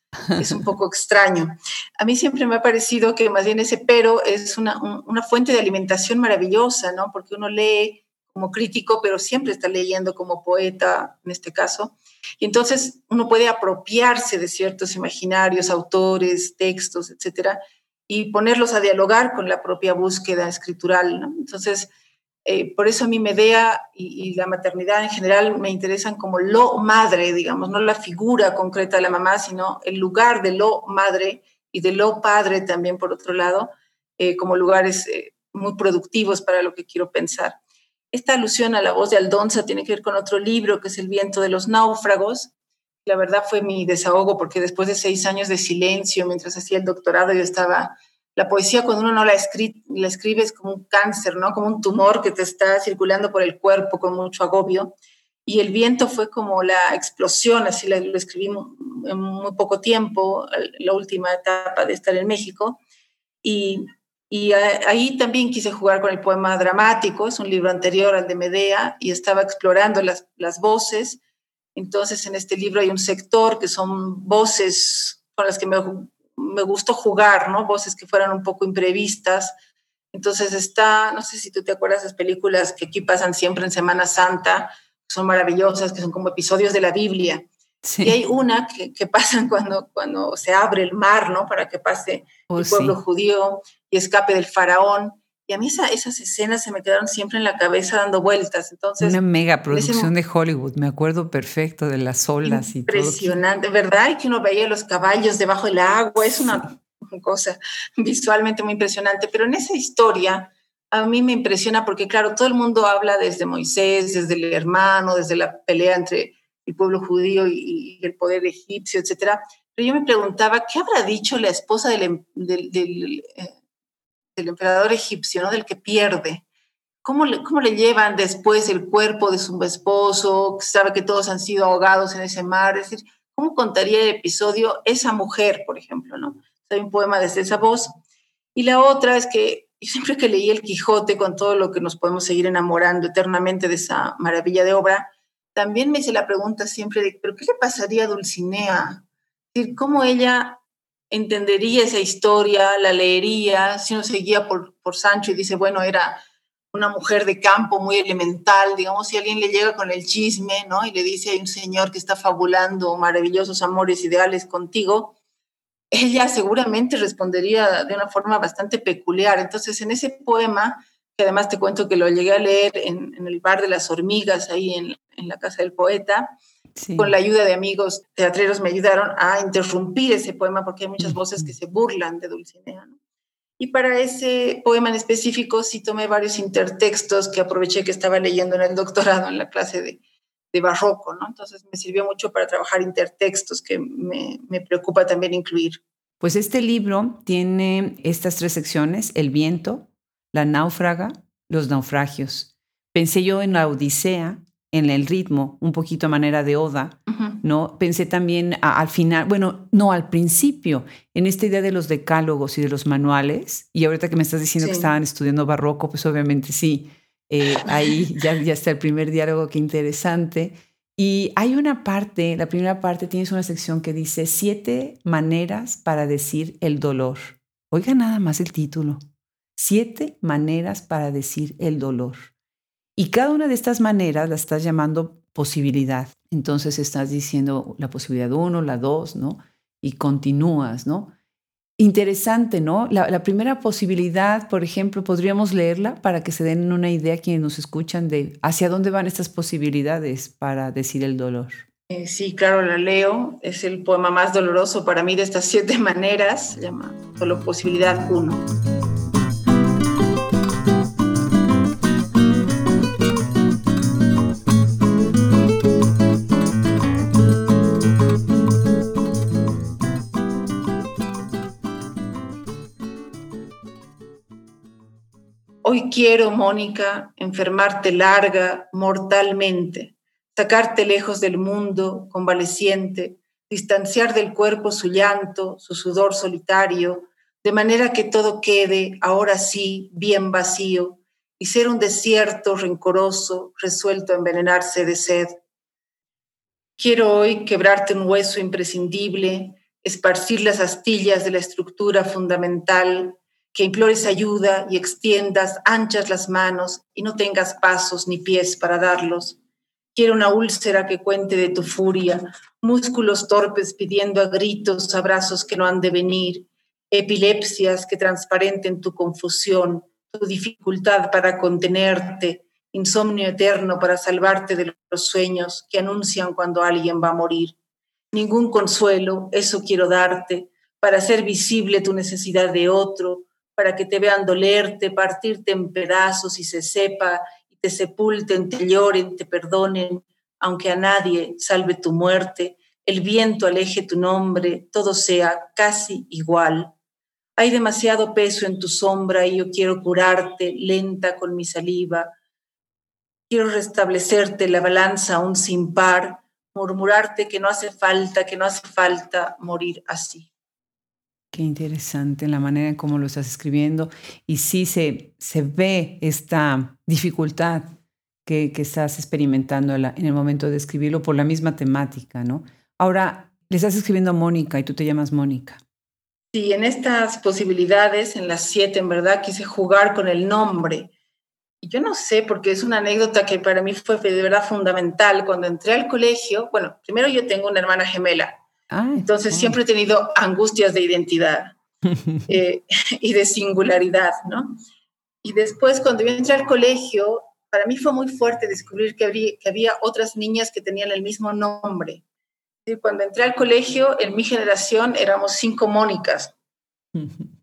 es un poco extraño. A mí siempre me ha parecido que más bien ese pero es una, una fuente de alimentación maravillosa, ¿no? Porque uno lee como crítico, pero siempre está leyendo como poeta, en este caso. Y entonces uno puede apropiarse de ciertos imaginarios, autores, textos, etcétera, y ponerlos a dialogar con la propia búsqueda escritural, ¿no? Entonces, eh, por eso a mí Medea y, la maternidad en general me interesan como lo madre, digamos, no la figura concreta de la mamá, sino el lugar de lo madre y de lo padre también, por otro lado, eh, como lugares eh, muy productivos para lo que quiero pensar. Esta alusión a la voz de Aldonza tiene que ver con otro libro, que es El viento de los náufragos. La verdad fue mi desahogo porque después de seis años de silencio, mientras hacía el doctorado, yo estaba la poesía cuando uno no la, escribe, la escribe es como un cáncer, ¿no? Como un tumor que te está circulando por el cuerpo con mucho agobio. Y el viento fue como la explosión, así lo escribí en muy poco tiempo, la última etapa de estar en México. Y, y ahí también quise jugar con el poema dramático, es un libro anterior al de Medea, y estaba explorando las, las voces. Entonces en este libro hay un sector que son voces con las que me me gustó jugar, ¿no? Voces que fueran un poco imprevistas. Entonces está, no sé si tú te acuerdas de esas películas que aquí pasan siempre en Semana Santa, son maravillosas, que son como episodios de la Biblia. Y hay una que, que, pasan cuando, cuando se abre el mar, ¿no? Para que pase oh, el pueblo judío y escape del faraón. Y a mí esas escenas se me quedaron siempre en la cabeza dando vueltas. Entonces, Una mega producción de Hollywood, me acuerdo perfecto de las olas y todo. Impresionante, ¿verdad? Y que uno veía los caballos debajo del agua, es una cosa visualmente muy impresionante. Pero en esa historia a mí me impresiona porque, claro, todo el mundo habla desde Moisés, desde el hermano, desde la pelea entre el pueblo judío y, el poder egipcio, etcétera. Pero yo me preguntaba, ¿qué habrá dicho la esposa del, em, del, del eh, del emperador egipcio, ¿no? del que pierde. ¿Cómo le, ¿Cómo le llevan después el cuerpo de su esposo, que sabe que todos han sido ahogados en ese mar? Es decir, ¿cómo contaría el episodio esa mujer, por ejemplo? ¿no? Hay un poema desde esa voz. Y la otra es que siempre que leí El Quijote, con todo lo que nos podemos seguir enamorando eternamente de esa maravilla de obra, también me hice la pregunta siempre de, ¿pero qué le pasaría a Dulcinea? Es decir, ¿cómo ella entendería esa historia, la leería, si uno seguía por, por Sancho y dice, bueno, era una mujer de campo muy elemental, digamos, si alguien le llega con el chisme, ¿no? Y le dice, hay un señor que está fabulando maravillosos amores ideales contigo, ella seguramente respondería de una forma bastante peculiar. Entonces, en ese poema, que además te cuento que lo llegué a leer en, el bar de las hormigas, ahí en, en la casa del poeta, con la ayuda de amigos teatreros me ayudaron a interrumpir ese poema porque hay muchas voces que se burlan de Dulcinea. Y para ese poema en específico sí tomé varios intertextos que aproveché que estaba leyendo en el doctorado, en la clase de, de barroco, ¿no? Entonces me sirvió mucho para trabajar intertextos que me, me preocupa también incluir. Pues este libro tiene estas tres secciones, el viento, la náufraga, los naufragios. Pensé yo en la Odisea, en el ritmo, un poquito a manera de oda, ¿no? Pensé también al final, bueno, no, al principio, en esta idea de los decálogos y de los manuales, y ahorita que me estás diciendo que estaban estudiando barroco, pues obviamente sí, eh, ahí ya, ya está el primer diálogo, qué interesante. Y hay una parte, la primera parte, tienes una sección que dice siete maneras para decir el dolor. Oiga nada más el título. Siete maneras para decir el dolor. Y cada una de estas maneras la estás llamando posibilidad. Entonces estás diciendo la posibilidad uno, la dos, ¿no? Y continúas, ¿no? Interesante, ¿no? La, primera posibilidad, por ejemplo, podríamos leerla para que se den una idea quienes nos escuchan de hacia dónde van estas posibilidades para decir el dolor. Eh, sí, claro, la leo. Es el poema más doloroso para mí de estas siete maneras. Llama Solo Posibilidad 1. Hoy quiero, Mónica, enfermarte larga, mortalmente, sacarte lejos del mundo, convaleciente, distanciar del cuerpo su llanto, su sudor solitario, de manera que todo quede, ahora sí, bien vacío, y ser un desierto rencoroso, resuelto a envenenarse de sed. Quiero hoy quebrarte un hueso imprescindible, esparcir las astillas de la estructura fundamental, que implores ayuda y extiendas anchas las manos y no tengas pasos ni pies para darlos. Quiero una úlcera que cuente de tu furia, músculos torpes pidiendo a gritos abrazos que no han de venir, epilepsias que transparenten tu confusión, tu dificultad para contenerte, insomnio eterno para salvarte de los sueños que anuncian cuando alguien va a morir. Ningún consuelo, eso quiero darte, para hacer visible tu necesidad de otro, para que te vean dolerte, partirte en pedazos y se sepa, y te sepulten, te lloren, te perdonen, aunque a nadie salve tu muerte, el viento aleje tu nombre, todo sea casi igual. Hay demasiado peso en tu sombra y yo quiero curarte lenta con mi saliva. Quiero restablecerte la balanza aún sin par, murmurarte que no hace falta, que no hace falta morir así. Qué interesante la manera en cómo lo estás escribiendo. Y sí se, se ve esta dificultad que, que estás experimentando en el momento de escribirlo por la misma temática, ¿no? Ahora, le estás escribiendo a Mónica y tú te llamas Mónica. Sí, en estas posibilidades, en las siete, en verdad, quise jugar con el nombre. Y yo no sé, porque es una anécdota que para mí fue de verdad fundamental. Cuando entré al colegio, bueno, primero yo tengo una hermana gemela, entonces siempre he tenido angustias de identidad eh, y de singularidad, ¿no? Y después cuando yo entré al colegio, para mí fue muy fuerte descubrir que había, que había otras niñas que tenían el mismo nombre. Y cuando entré al colegio, en mi generación éramos cinco Mónicas.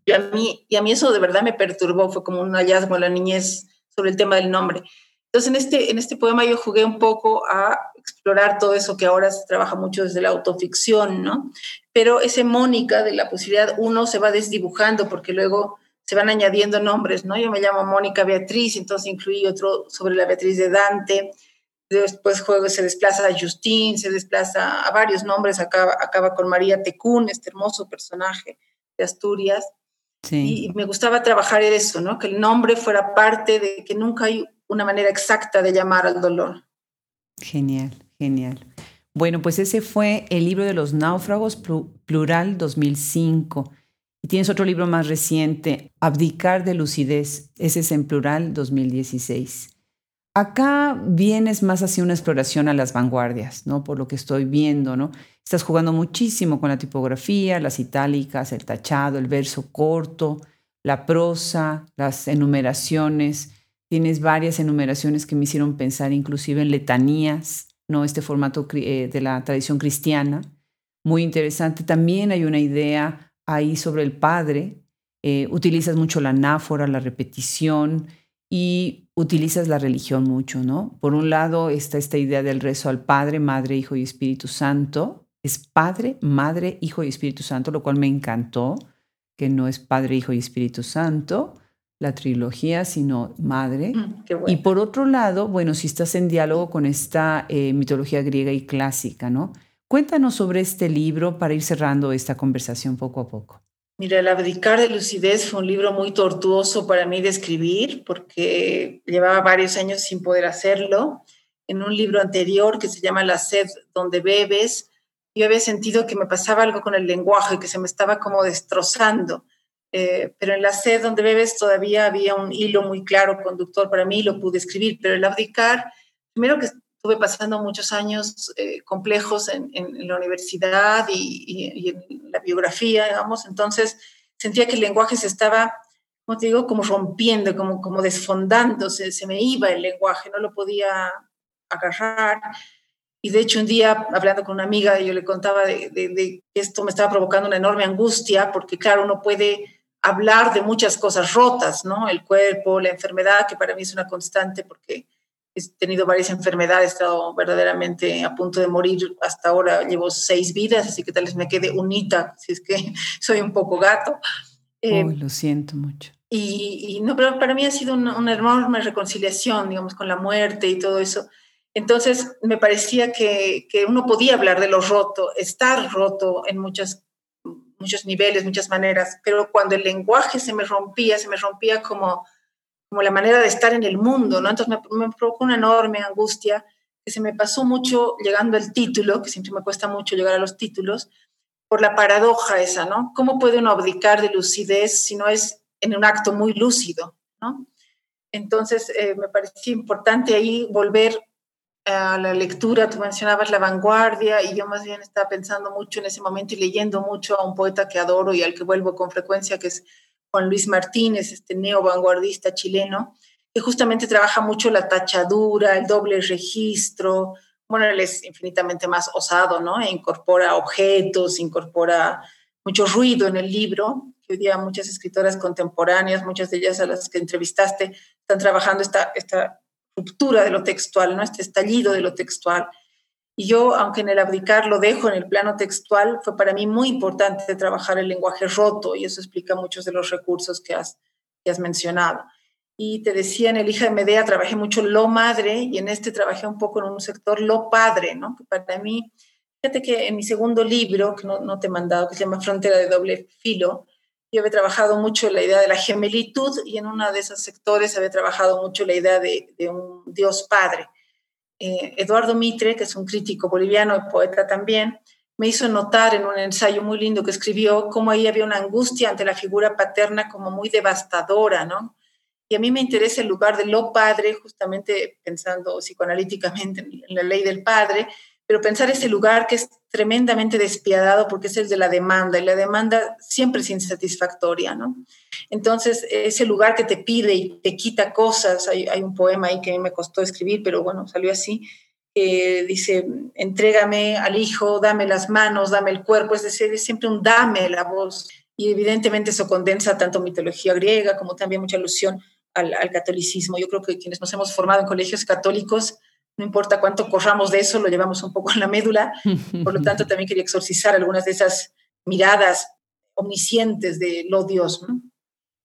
Y a, mí, y a mí eso de verdad me perturbó, fue como un hallazgo en la niñez sobre el tema del nombre. Entonces, en este, en este poema yo jugué un poco a explorar todo eso que ahora se trabaja mucho desde la autoficción, ¿no? Pero ese Mónica de la posibilidad uno se va desdibujando porque luego se van añadiendo nombres, ¿no? Yo me llamo Mónica Beatriz, entonces incluí otro sobre la Beatriz de Dante, después juego se desplaza a Justín, se desplaza a varios nombres, acaba, acaba con María Tecún, este hermoso personaje de Asturias. Sí. Y me gustaba trabajar eso, ¿no? Que el nombre fuera parte de que nunca hay una manera exacta de llamar al dolor. Genial, genial. Bueno, pues ese fue el libro de los náufragos, plural 2005. Y tienes otro libro más reciente, Abdicar de lucidez. Ese es en plural 2016. Acá vienes más hacia una exploración a las vanguardias, ¿no? Por lo que estoy viendo, ¿no? Estás jugando muchísimo con la tipografía, las itálicas, el tachado, el verso corto, la prosa, las enumeraciones. Tienes varias enumeraciones que me hicieron pensar inclusive en letanías, ¿no? este formato eh, de la tradición cristiana. Muy interesante. También hay una idea ahí sobre el Padre. Eh, utilizas mucho la anáfora, la repetición y utilizas la religión mucho, ¿no? Por un lado está esta idea del rezo al Padre, Madre, Hijo y Espíritu Santo. Es Padre, Madre, Hijo y Espíritu Santo, lo cual me encantó, que no es Padre, Hijo y Espíritu Santo, la trilogía, sino Madre. Mm, y por otro lado, bueno, si estás en diálogo con esta eh, mitología griega y clásica, ¿no? Cuéntanos sobre este libro para ir cerrando esta conversación poco a poco. Mira, El abdicar de lucidez fue un libro muy tortuoso para mí de escribir porque llevaba varios años sin poder hacerlo. En un libro anterior que se llama La sed donde bebes, yo había sentido que me pasaba algo con el lenguaje, que se me estaba como destrozando. Eh, pero en La sed donde bebes todavía había un hilo muy claro conductor para mí y lo pude escribir. Pero el abdicar, primero que estuve pasando muchos años eh, complejos en, la universidad y, en la biografía, digamos, entonces sentía que el lenguaje se estaba, como te digo, como rompiendo, como, como desfondándose, se me iba el lenguaje, no lo podía agarrar. Y de hecho un día, hablando con una amiga, yo le contaba de, de que esto me estaba provocando una enorme angustia, porque claro, uno puede hablar de muchas cosas rotas, ¿no? El cuerpo, la enfermedad, que para mí es una constante porque he tenido varias enfermedades, he estado verdaderamente a punto de morir. Hasta ahora llevo seis vidas, así que tal vez me quede unita, si es que soy un poco gato. Eh, Uy, lo siento mucho. Y, no, pero para mí ha sido una, una, enorme reconciliación, digamos, con la muerte y todo eso. Entonces, me parecía que, que uno podía hablar de lo roto, estar roto en muchas, muchos niveles, muchas maneras, pero cuando el lenguaje se me rompía, se me rompía como como la manera de estar en el mundo, ¿no? Entonces me, provocó una enorme angustia que se me pasó mucho llegando al título, que siempre me cuesta mucho llegar a los títulos, por la paradoja esa, ¿no? ¿Cómo puede uno abdicar de lucidez si no es en un acto muy lúcido, ¿no? Entonces eh, me parecía importante ahí volver a la lectura, tú mencionabas la vanguardia y yo más bien estaba pensando mucho en ese momento y leyendo mucho a un poeta que adoro y al que vuelvo con frecuencia, que es Juan Luis Martínez, este neo vanguardista chileno, que justamente trabaja mucho la tachadura, el doble registro. Bueno, él es infinitamente más osado, ¿no? E incorpora objetos, incorpora mucho ruido en el libro. hoy día muchas escritoras contemporáneas, muchas de ellas a las que entrevistaste, están trabajando esta, esta ruptura de lo textual, ¿no? Este estallido de lo textual. Y yo, aunque en el abdicar lo dejo en el plano textual, fue para mí muy importante trabajar el lenguaje roto y eso explica muchos de los recursos que has, que has mencionado. Y te decía, en el Hija de Medea trabajé mucho lo madre y en este trabajé un poco en un sector lo padre, ¿no? Que para mí, fíjate que en mi segundo libro, que no, no te he mandado, que se llama Frontera de Doble Filo, yo había trabajado mucho la idea de la gemelitud y en uno de esos sectores había trabajado mucho la idea de, un Dios Padre eh, Eduardo Mitre, que es un crítico boliviano y poeta también, me hizo notar en un ensayo muy lindo que escribió cómo ahí había una angustia ante la figura paterna como muy devastadora, ¿no? Y a mí me interesa el lugar de lo padre, justamente pensando psicoanalíticamente en la ley del padre, pero pensar ese lugar que es tremendamente despiadado porque es el de la demanda y la demanda siempre es insatisfactoria, ¿no? Entonces, ese lugar que te pide y te quita cosas, hay, un poema ahí que a mí me costó escribir, pero bueno, salió así, dice, entrégame al hijo, dame las manos, dame el cuerpo, es decir, es siempre un dame la voz. Y evidentemente eso condensa tanto mitología griega como también mucha alusión al, al catolicismo. Yo creo que quienes nos hemos formado en colegios católicos, no importa cuánto corramos de eso, lo llevamos un poco en la médula. Por lo tanto, también quería exorcizar algunas de esas miradas omniscientes de lo Dios. ¿no?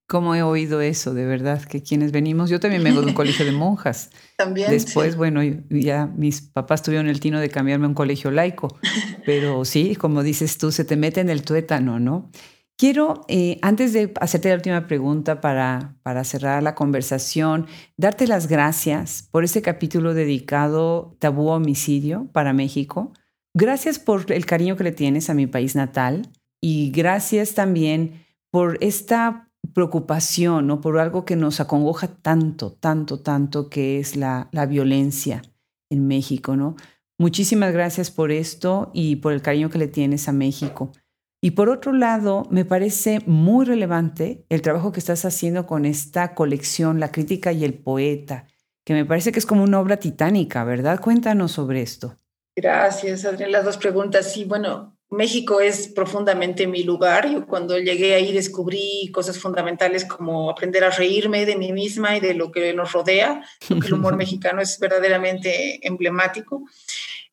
¿Cómo he oído eso, de verdad? Que quienes venimos, yo también vengo de un colegio de monjas. También. Después, bueno, ya mis papás tuvieron el tino de cambiarme a un colegio laico, pero sí, como dices tú, se te mete en el tuétano, ¿no? Quiero, eh, antes de hacerte la última pregunta para, para cerrar la conversación, darte las gracias por este capítulo dedicado Tabú Homicidio para México. Gracias por el cariño que le tienes a mi país natal y gracias también por esta preocupación, ¿no? por algo que nos acongoja tanto, tanto, tanto, que es la, la violencia en México. ¿no? Muchísimas gracias por esto y por el cariño que le tienes a México. Y por otro lado, me parece muy relevante el trabajo que estás haciendo con esta colección, La crítica y el poeta, que me parece que es como una obra titánica, ¿verdad? Cuéntanos sobre esto. Gracias, Adrián. Las dos preguntas. Sí, bueno, México es profundamente mi lugar. Yo cuando llegué ahí descubrí cosas fundamentales como aprender a reírme de mí misma y de lo que nos rodea, porque el humor mexicano es verdaderamente emblemático.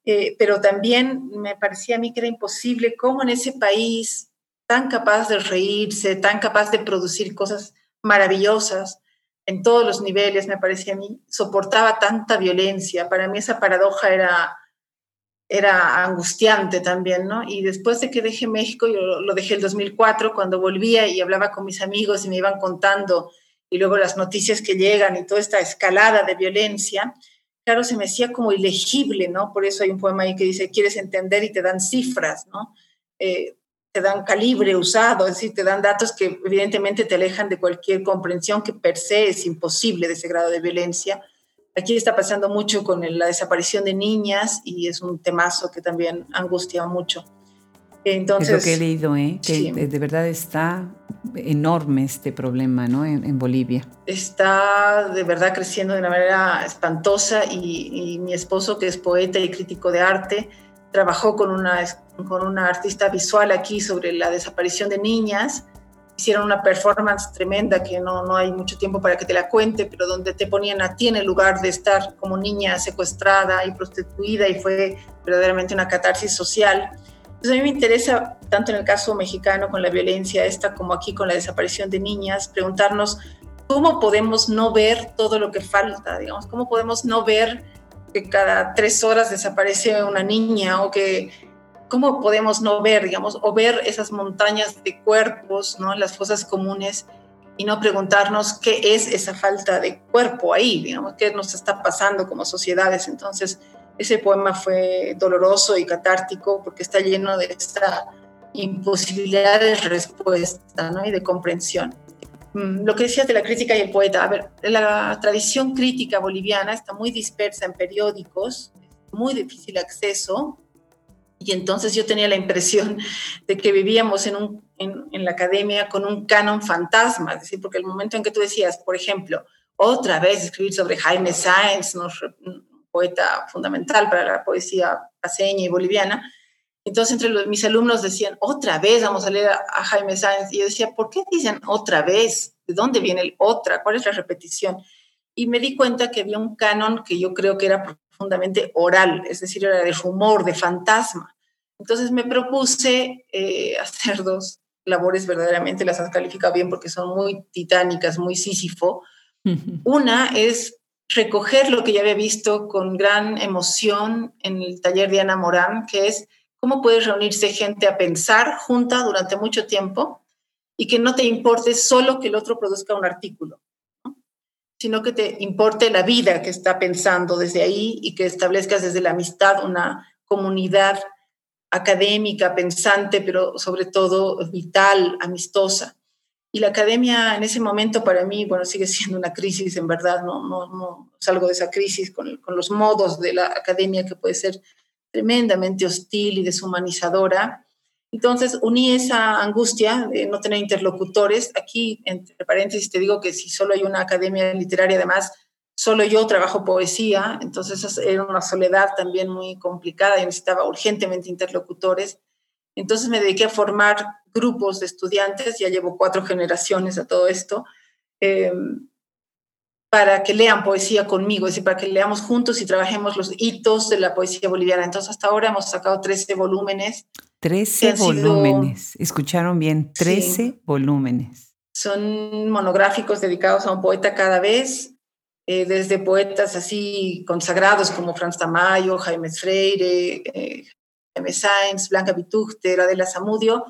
Eh, pero también me parecía a mí que era imposible cómo en ese país tan capaz de reírse, tan capaz de producir cosas maravillosas en todos los niveles, me parecía a mí, soportaba tanta violencia. Para mí esa paradoja era era angustiante también, ¿no? Y después de que dejé México, yo lo dejé el 2004, cuando volvía y hablaba con mis amigos y me iban contando, y luego las noticias que llegan y toda esta escalada de violencia, claro, se me hacía como ilegible, ¿no? Por eso hay un poema ahí que dice, quieres entender y te dan cifras, ¿no? Eh, te dan calibre usado, es decir, te dan datos que evidentemente te alejan de cualquier comprensión que per se es imposible de ese grado de violencia Aquí está pasando mucho con la desaparición de niñas y es un temazo que también angustia mucho. Entonces, es lo que he leído, ¿eh? que de verdad está enorme este problema ¿no? en, Bolivia. Está de verdad creciendo de una manera espantosa y, y, mi esposo, que es poeta y crítico de arte, trabajó con una, con una artista visual aquí sobre la desaparición de niñas hicieron una performance tremenda que no, no hay mucho tiempo para que te la cuente, pero donde te ponían a ti en el lugar de estar como niña secuestrada y prostituida y fue verdaderamente una catarsis social. Entonces a mí me interesa, tanto en el caso mexicano con la violencia esta como aquí con la desaparición de niñas, preguntarnos cómo podemos no ver todo lo que falta, digamos, cómo podemos no ver que cada tres horas desaparece una niña o que ¿cómo podemos no ver, digamos, o ver esas montañas de cuerpos, ¿no? Las fosas comunes y no preguntarnos qué es esa falta de cuerpo ahí, digamos, qué nos está pasando como sociedades. Entonces, ese poema fue doloroso y catártico porque está lleno de esta imposibilidad de respuesta ¿no? y de comprensión. Mm, lo que decías de la crítica y el poeta, a ver, la tradición crítica boliviana está muy dispersa en periódicos, muy difícil acceso, y entonces yo tenía la impresión de que vivíamos en, un, en, la academia con un canon fantasma, es decir, porque el momento en que tú decías, por ejemplo, otra vez escribir sobre Jaime Sáenz, un poeta fundamental para la poesía paseña y boliviana, entonces entre mis alumnos decían, otra vez vamos a leer a, Jaime Sáenz, y yo decía, ¿por qué dicen otra vez? ¿De dónde viene el otra? ¿Cuál es la repetición? Y me di cuenta que había un canon que yo creo que era profundamente oral, es decir, era de rumor, de fantasma. Entonces me propuse eh, hacer dos labores verdaderamente, las has calificado bien porque son muy titánicas, muy sísifo. Una es recoger lo que ya había visto con gran emoción en el taller de Ana Morán, que es cómo puedes reunirse gente a pensar junta durante mucho tiempo y que no te importe solo que el otro produzca un artículo, sino que te importe la vida que está pensando desde ahí y que establezcas desde la amistad una comunidad académica, pensante, pero sobre todo vital, amistosa. Y la academia en ese momento para mí, bueno, sigue siendo una crisis, en verdad, no, salgo de esa crisis con, con los modos de la academia que puede ser tremendamente hostil y deshumanizadora. Entonces uní esa angustia de no tener interlocutores. Aquí, entre paréntesis, te digo que si solo hay una academia literaria, además, solo yo trabajo poesía, entonces era una soledad también muy complicada y necesitaba urgentemente interlocutores. Entonces me dediqué a formar grupos de estudiantes, ya llevo cuatro generaciones a todo esto, em, para que lean poesía conmigo, es decir, para que leamos juntos y trabajemos los hitos de la poesía boliviana. Entonces hasta ahora hemos sacado 13 volúmenes. 13 volúmenes, escucharon bien, 13 volúmenes. Son monográficos dedicados a un poeta cada vez eh, desde poetas así consagrados como Franz Tamayo, Jaime Freire, eh, Jaime Sainz, Blanca Vitúchter, Adela Zamudio.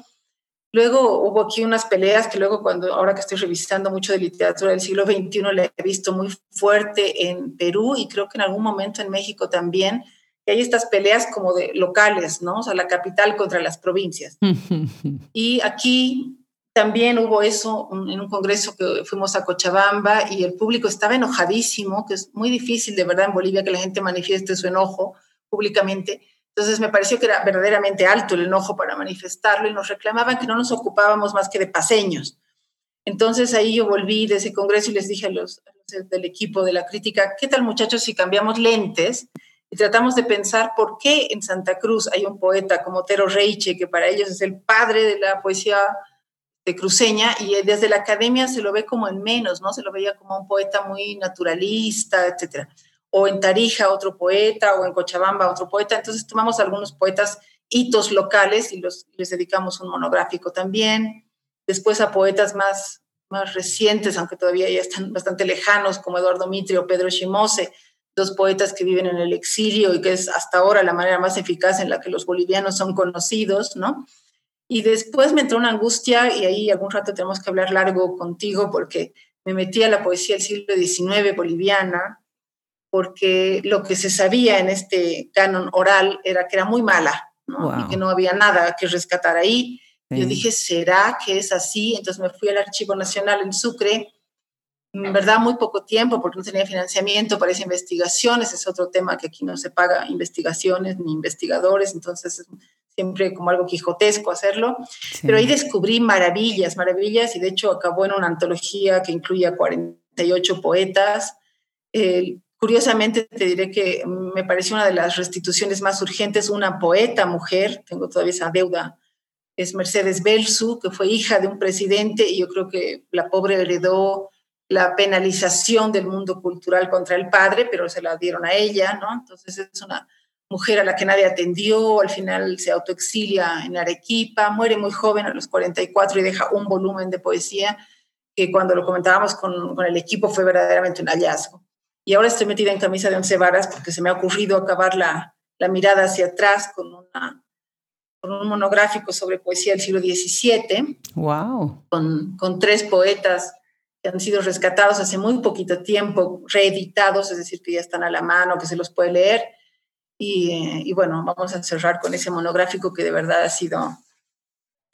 Luego hubo aquí unas peleas que luego cuando, ahora que estoy revisando mucho de literatura del siglo XXI, la he visto muy fuerte en Perú y creo que en algún momento en México también, que hay estas peleas como de locales, ¿no? O sea, la capital contra las provincias. y aquí también hubo eso en un congreso que fuimos a Cochabamba y el público estaba enojadísimo, que es muy difícil de verdad en Bolivia que la gente manifieste su enojo públicamente. Entonces me pareció que era verdaderamente alto el enojo para manifestarlo y nos reclamaban que no nos ocupábamos más que de paseños. Entonces ahí yo volví de ese congreso y les dije a los, del equipo de la crítica, ¿qué tal muchachos si cambiamos lentes y tratamos de pensar por qué en Santa Cruz hay un poeta como Otero Reiche, que para ellos es el padre de la poesía de cruceña, y desde la academia se lo ve como en menos, ¿no? Se lo veía como un poeta muy naturalista, etcétera. O en Tarija, otro poeta, o en Cochabamba, otro poeta. Entonces tomamos algunos poetas hitos locales y los, les dedicamos un monográfico también. Después a poetas más, más recientes, aunque todavía ya están bastante lejanos, como Eduardo Mitre o Pedro Shimose, dos poetas que viven en el exilio y que es hasta ahora la manera más eficaz en la que los bolivianos son conocidos, ¿no? Y después me entró una angustia y ahí algún rato tenemos que hablar largo contigo porque me metí a la poesía del siglo XIX boliviana porque lo que se sabía en este canon oral era que era muy mala ¿no? y que no había nada que rescatar ahí. Yo dije, ¿será que es así? Entonces me fui al Archivo Nacional en Sucre en verdad muy poco tiempo porque no tenía financiamiento para esa investigación, ese es otro tema que aquí no se paga investigaciones ni investigadores, entonces es siempre como algo quijotesco hacerlo, pero ahí descubrí maravillas, maravillas, y de hecho acabó en una antología que incluye a 48 poetas. Curiosamente te diré que me pareció una de las restituciones más urgentes, una poeta mujer, tengo todavía esa deuda, es Mercedes Belsu, que fue hija de un presidente y yo creo que la pobre heredó la penalización del mundo cultural contra el padre, pero se la dieron a ella, ¿no? Entonces es una mujer a la que nadie atendió, al final se autoexilia en Arequipa, muere muy joven a los 44 y deja un volumen de poesía que cuando lo comentábamos con, con el equipo fue verdaderamente un hallazgo. Y ahora estoy metida en camisa de once varas porque se me ha ocurrido acabar la, la mirada hacia atrás con, una, con un monográfico sobre poesía del siglo XVII. ¡Wow! Con, con tres poetas que han sido rescatados hace muy poquito tiempo, reeditados, es decir, que ya están a la mano, que se los puede leer. Y, bueno, vamos a cerrar con ese monográfico que de verdad ha sido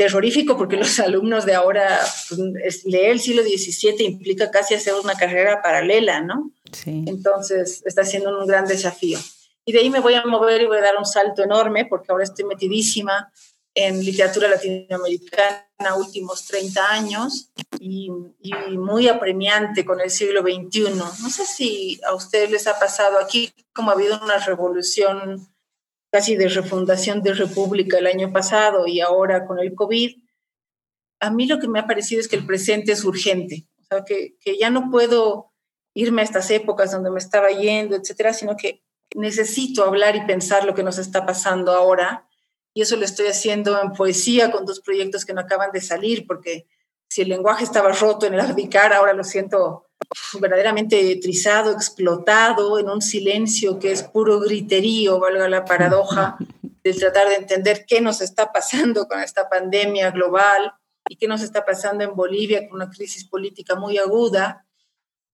terrorífico porque los alumnos de ahora, pues, leer el siglo XVII implica casi hacer una carrera paralela, ¿no? Sí. Entonces está siendo un gran desafío. Y de ahí me voy a mover y voy a dar un salto enorme porque ahora estoy metidísima en literatura latinoamericana últimos 30 años y, muy apremiante con el siglo XXI. No sé si a ustedes les ha pasado aquí, como ha habido una revolución casi de refundación de república el año pasado y ahora con el COVID, a mí lo que me ha parecido es que el presente es urgente, o sea, que, que ya no puedo irme a estas épocas donde me estaba yendo, etcétera, sino que necesito hablar y pensar lo que nos está pasando ahora. Y eso lo estoy haciendo en poesía con dos proyectos que no acaban de salir, porque si el lenguaje estaba roto en el Ardicar, ahora lo siento verdaderamente trizado, explotado, en un silencio que es puro griterío, valga la paradoja, de tratar de entender qué nos está pasando con esta pandemia global y qué nos está pasando en Bolivia con una crisis política muy aguda.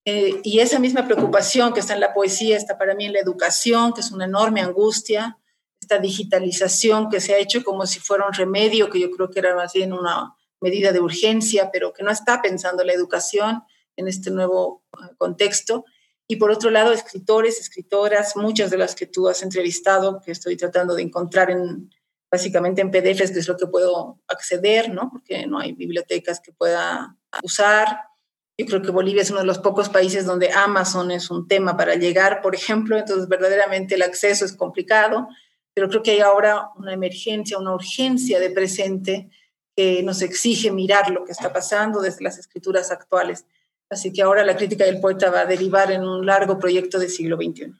Eh, y esa misma preocupación que está en la poesía está para mí en la educación, que es una enorme angustia, esta digitalización que se ha hecho como si fuera un remedio, que yo creo que era más bien una medida de urgencia, pero que no está pensando la educación en este nuevo eh, contexto. Y por otro lado, escritores, escritoras, muchas de las que tú has entrevistado, que estoy tratando de encontrar en, básicamente en PDFs, que es lo que puedo acceder, ¿no? Porque no hay bibliotecas que pueda usar. Yo creo que Bolivia es uno de los pocos países donde Amazon es un tema para llegar, por ejemplo, entonces verdaderamente el acceso es complicado pero creo que hay ahora una emergencia, una urgencia de presente que nos exige mirar lo que está pasando desde las escrituras actuales. Así que ahora la crítica del poeta va a derivar en un largo proyecto del siglo XXI.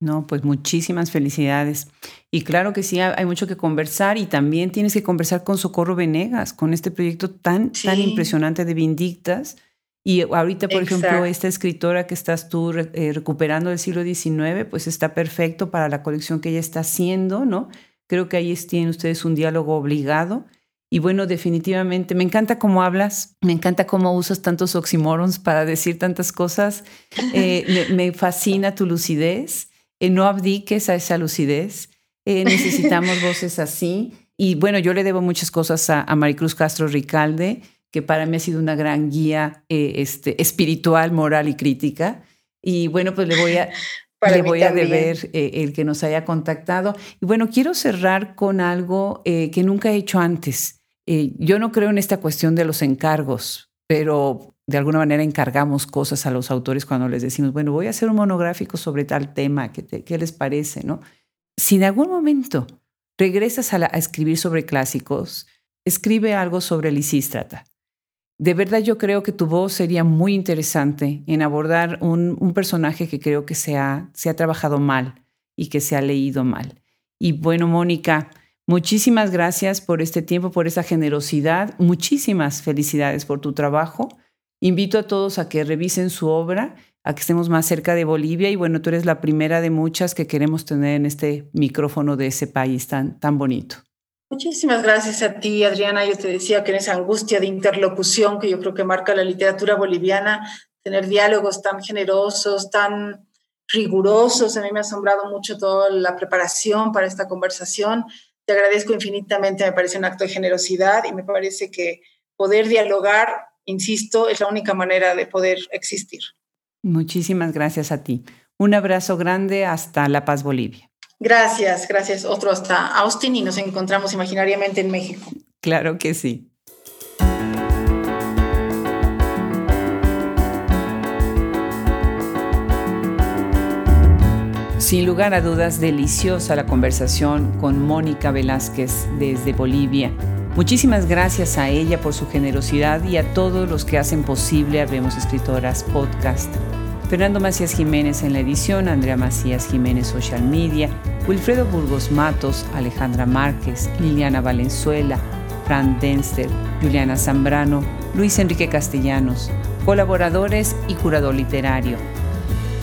No, pues muchísimas felicidades. Y claro que sí, hay mucho que conversar y también tienes que conversar con Socorro Venegas, con este proyecto tan, tan impresionante de Vindictas y ahorita, por ejemplo, esta escritora que estás tú eh, recuperando del siglo XIX, pues está perfecto para la colección que ella está haciendo, ¿no? Creo que ahí tienen ustedes un diálogo obligado. Y bueno, definitivamente, me encanta cómo hablas, me encanta cómo usas tantos oxímorons para decir tantas cosas. Eh, me, fascina tu lucidez. Eh, no abdiques a esa lucidez. necesitamos voces así. Y bueno, yo le debo muchas cosas a, a Maricruz Castro Ricalde que para mí ha sido una gran guía eh, este, espiritual, moral y crítica. Y bueno, pues le voy a, le voy a deber eh, el que nos haya contactado. Y bueno, quiero cerrar con algo eh, que nunca he hecho antes. Yo no creo en esta cuestión de los encargos, pero de alguna manera encargamos cosas a los autores cuando les decimos, bueno, voy a hacer un monográfico sobre tal tema, ¿qué, les parece? ¿no? Si en algún momento regresas a, a, escribir sobre clásicos, escribe algo sobre Lisístrata. De verdad yo creo que tu voz sería muy interesante en abordar un, un personaje que creo que se ha, se ha trabajado mal y que se ha leído mal. Y bueno, Mónica, muchísimas gracias por este tiempo, por esa generosidad. Muchísimas felicidades por tu trabajo. Invito a todos a que revisen su obra, a que estemos más cerca de Bolivia y bueno, tú eres la primera de muchas que queremos tener en este micrófono de ese país tan, tan bonito. Muchísimas gracias a ti, Adriana. Yo te decía que en esa angustia de interlocución que yo creo que marca la literatura boliviana, tener diálogos tan generosos, tan rigurosos. A mí me ha asombrado mucho toda la preparación para esta conversación. Te agradezco infinitamente, me parece un acto de generosidad y me parece que poder dialogar, insisto, es la única manera de poder existir. Muchísimas gracias a ti. Un abrazo grande hasta La Paz, Bolivia. Gracias, gracias. Otro hasta Austin y nos encontramos imaginariamente en México. Claro que sí. Sin lugar a dudas, deliciosa la conversación con Mónica Velázquez desde Bolivia. Muchísimas gracias a ella por su generosidad y a todos los que hacen posible Habemos Escritoras Podcast. Fernando Macías Jiménez en la edición, Andrea Macías Jiménez Social Media, Wilfredo Burgos Matos, Alejandra Márquez, Liliana Valenzuela, Fran Denster, Juliana Zambrano, Luis Enrique Castellanos, colaboradores y curador literario.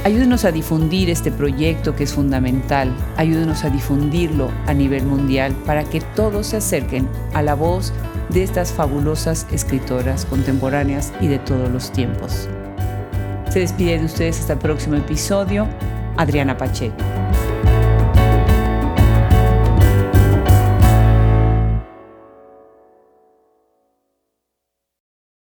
Ayúdenos a difundir este proyecto que es fundamental. Ayúdenos a difundirlo a nivel mundial para que todos se acerquen a la voz de estas fabulosas escritoras contemporáneas y de todos los tiempos. Se despide de ustedes hasta el próximo episodio, Adriana Pacheco.